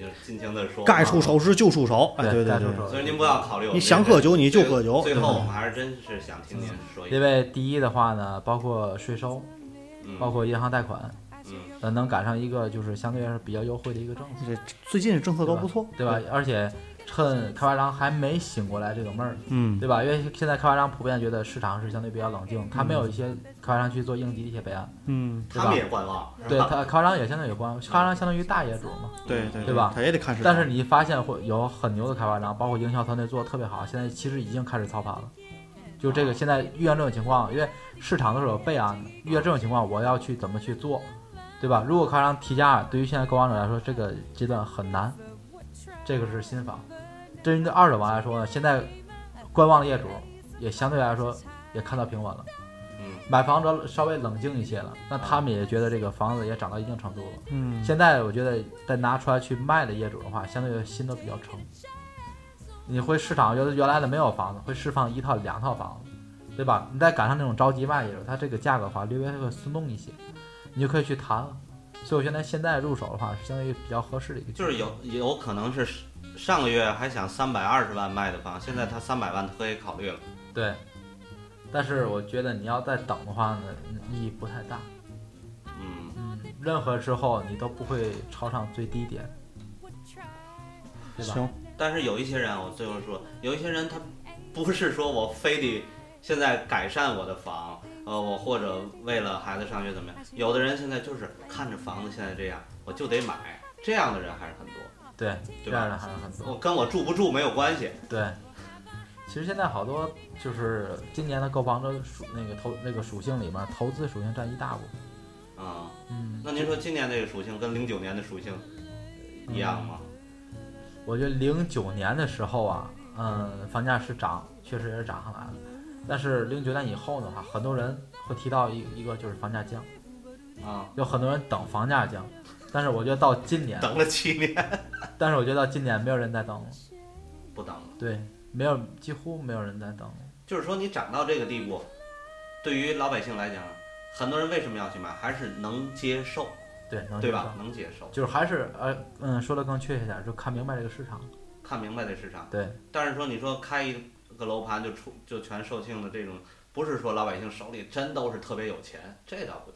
啊，你就尽情的说。该出。手时就出手。哎，对对对。所以您不要考虑我你想喝酒你就喝酒最后我们还是真是想听您说一因。为第一的话呢，包括税收，嗯包括银行贷款，嗯呃，能赶上一个就是相对来说比较优惠的一个政策，这最近政策都不错，对吧？而且趁开发商还没醒过来这个闷儿，嗯，对吧？因为现在开发商普遍觉得市场是相对比较冷静，他没有一些开发商去做应急的一些备案，嗯，对吧他们？也观望，对吧？他开发商也相对有关，开发商相当于大业主嘛。对对对吧他也得看市场。但是你发现会有很牛的开发商，包括营销团队做的特别好，现在其实已经开始操盘了。就这个现在遇见这种情况，因为市场都是有备案的，遇见这种情况我要去怎么去做，对吧？如果开发商提价，对于现在购房者来说，这个阶段很难。这个是新房，对于二手房来说呢，现在观望的业主也相对来说也看到平稳了。嗯买房者稍微冷静一些了，那他们也觉得这个房子也涨到一定程度了。嗯，现在我觉得再拿出来去卖的业主的话，相对心都比较诚。你会市场原来的没有房子，会释放一套两套房子，对吧？你再赶上那种着急卖业主，他这个价格的话略微会松动一些，你就可以去谈了。所以我觉得现在入手的话是相对于比较合适的一个，就是有有可能是上个月还想三百二十万卖的房，现在他三百万他可以考虑了。对。但是我觉得你要再等的话呢，意义不太大。嗯，嗯，任何时候你都不会超上最低点，对吧？行，但是有一些人，我最后说，有一些人他不是说我非得现在改善我的房，呃，我或者为了孩子上学怎么样？有的人现在就是看着房子现在这样，我就得买，这样的人还是很多。对，这样的还是很多。我跟我住不住没有关系。对，其实现在好多就是今年的购房者属那个投那个属性里面，投资属性占一大部分。啊、嗯，那您说今年这个属性跟零九年的属性一样吗？我觉得零九年的时候啊，嗯，房价是涨，确实也是涨上来了。但是零九年以后的话，很多人会提到一一个就是房价降，啊，有很多人等房价降。但是我觉得到今年，等了七年，但是我觉得到今年没有人在等了，不等了。对，没有几乎没有人在等了。就是说你涨到这个地步，对于老百姓来讲，很多人为什么要去买？还是能接受，对，能对吧？能接受，就是还是呃嗯，说的更确切点，就看明白这个市场。看明白这市场。对，但是说你说开一个楼盘就出就全售罄的这种，不是说老百姓手里真都是特别有钱，这倒不。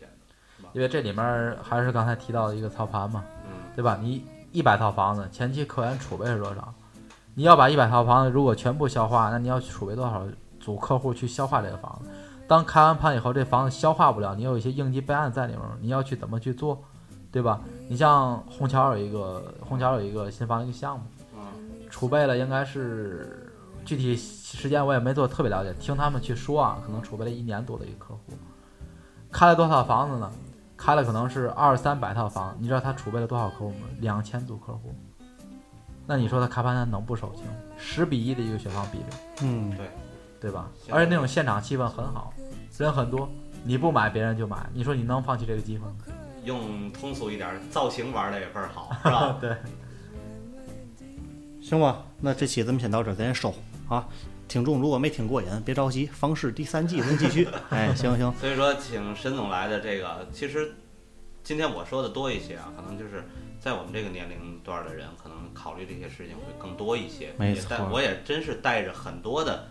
因为这里面还是刚才提到的一个操盘嘛，嗯对吧？你一百套房子，前期客源储备是多少？你要把一百套房子如果全部消化，那你要储备多少组客户去消化这个房子？当开完盘以后，这房子消化不了，你有一些应急备案在里面，你要去怎么去做，对吧？你像虹桥有一个虹桥有一个新房的一个项目，储备了应该是具体时间我也没做特别了解，听他们去说啊，可能储备了一年多的一个客户，开了多少房子呢？开了可能是二三百套房，你知道他储备了多少客户吗？两千组客户。那你说他开盘他能不手轻？十比一的一个选房比例，嗯，对对吧？而且那种现场气氛很好，人很多，你不买别人就买，你说你能放弃这个机会吗？用通俗一点，造型玩的也倍儿好，是吧？对，行吧，那这期咱们先到这儿，咱先收啊。听众如果没听过瘾，别着急，方式第三季能继续。哎，行行，所以说，请沈总来的这个，其实今天我说的多一些啊，可能就是在我们这个年龄段的人，可能考虑这些事情会更多一些。没错也带我也真是带着很多的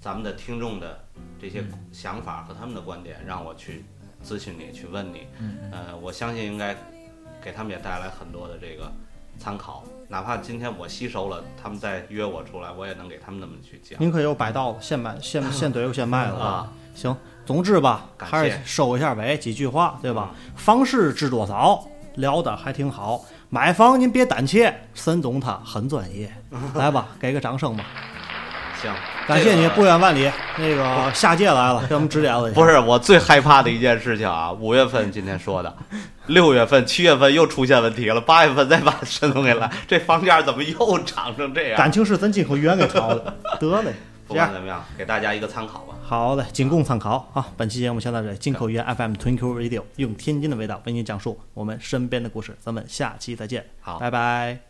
咱们的听众的这些想法和他们的观点，让我去咨询你，去问你。嗯嗯呃，我相信应该给他们也带来很多的这个参考，哪怕今天我吸收了，他们再约我出来，我也能给他们那么去讲。您可有摆到了，现买现现怼又现卖了啊！行，总之吧，还是收一下尾几句话，对吧？房市知多少，聊的还挺好。买房您别胆怯，沈总他很专业。来吧，给个掌声吧！行，感谢你不远万里，那个下界来了，给我们指点了一下。不是我最害怕的一件事情啊！五月份今天说的，六月份、七月份又出现问题了，八月份再把申总给来，这房价怎么又涨成这样？感情是咱进口源给炒的，得嘞，不管怎么样，给大家一个参考吧。好嘞，仅供参考啊！本期节目先到这里，进口源 FM Twinkle Radio 用天津的味道为您讲述我们身边的故事，咱们下期再见，好拜拜。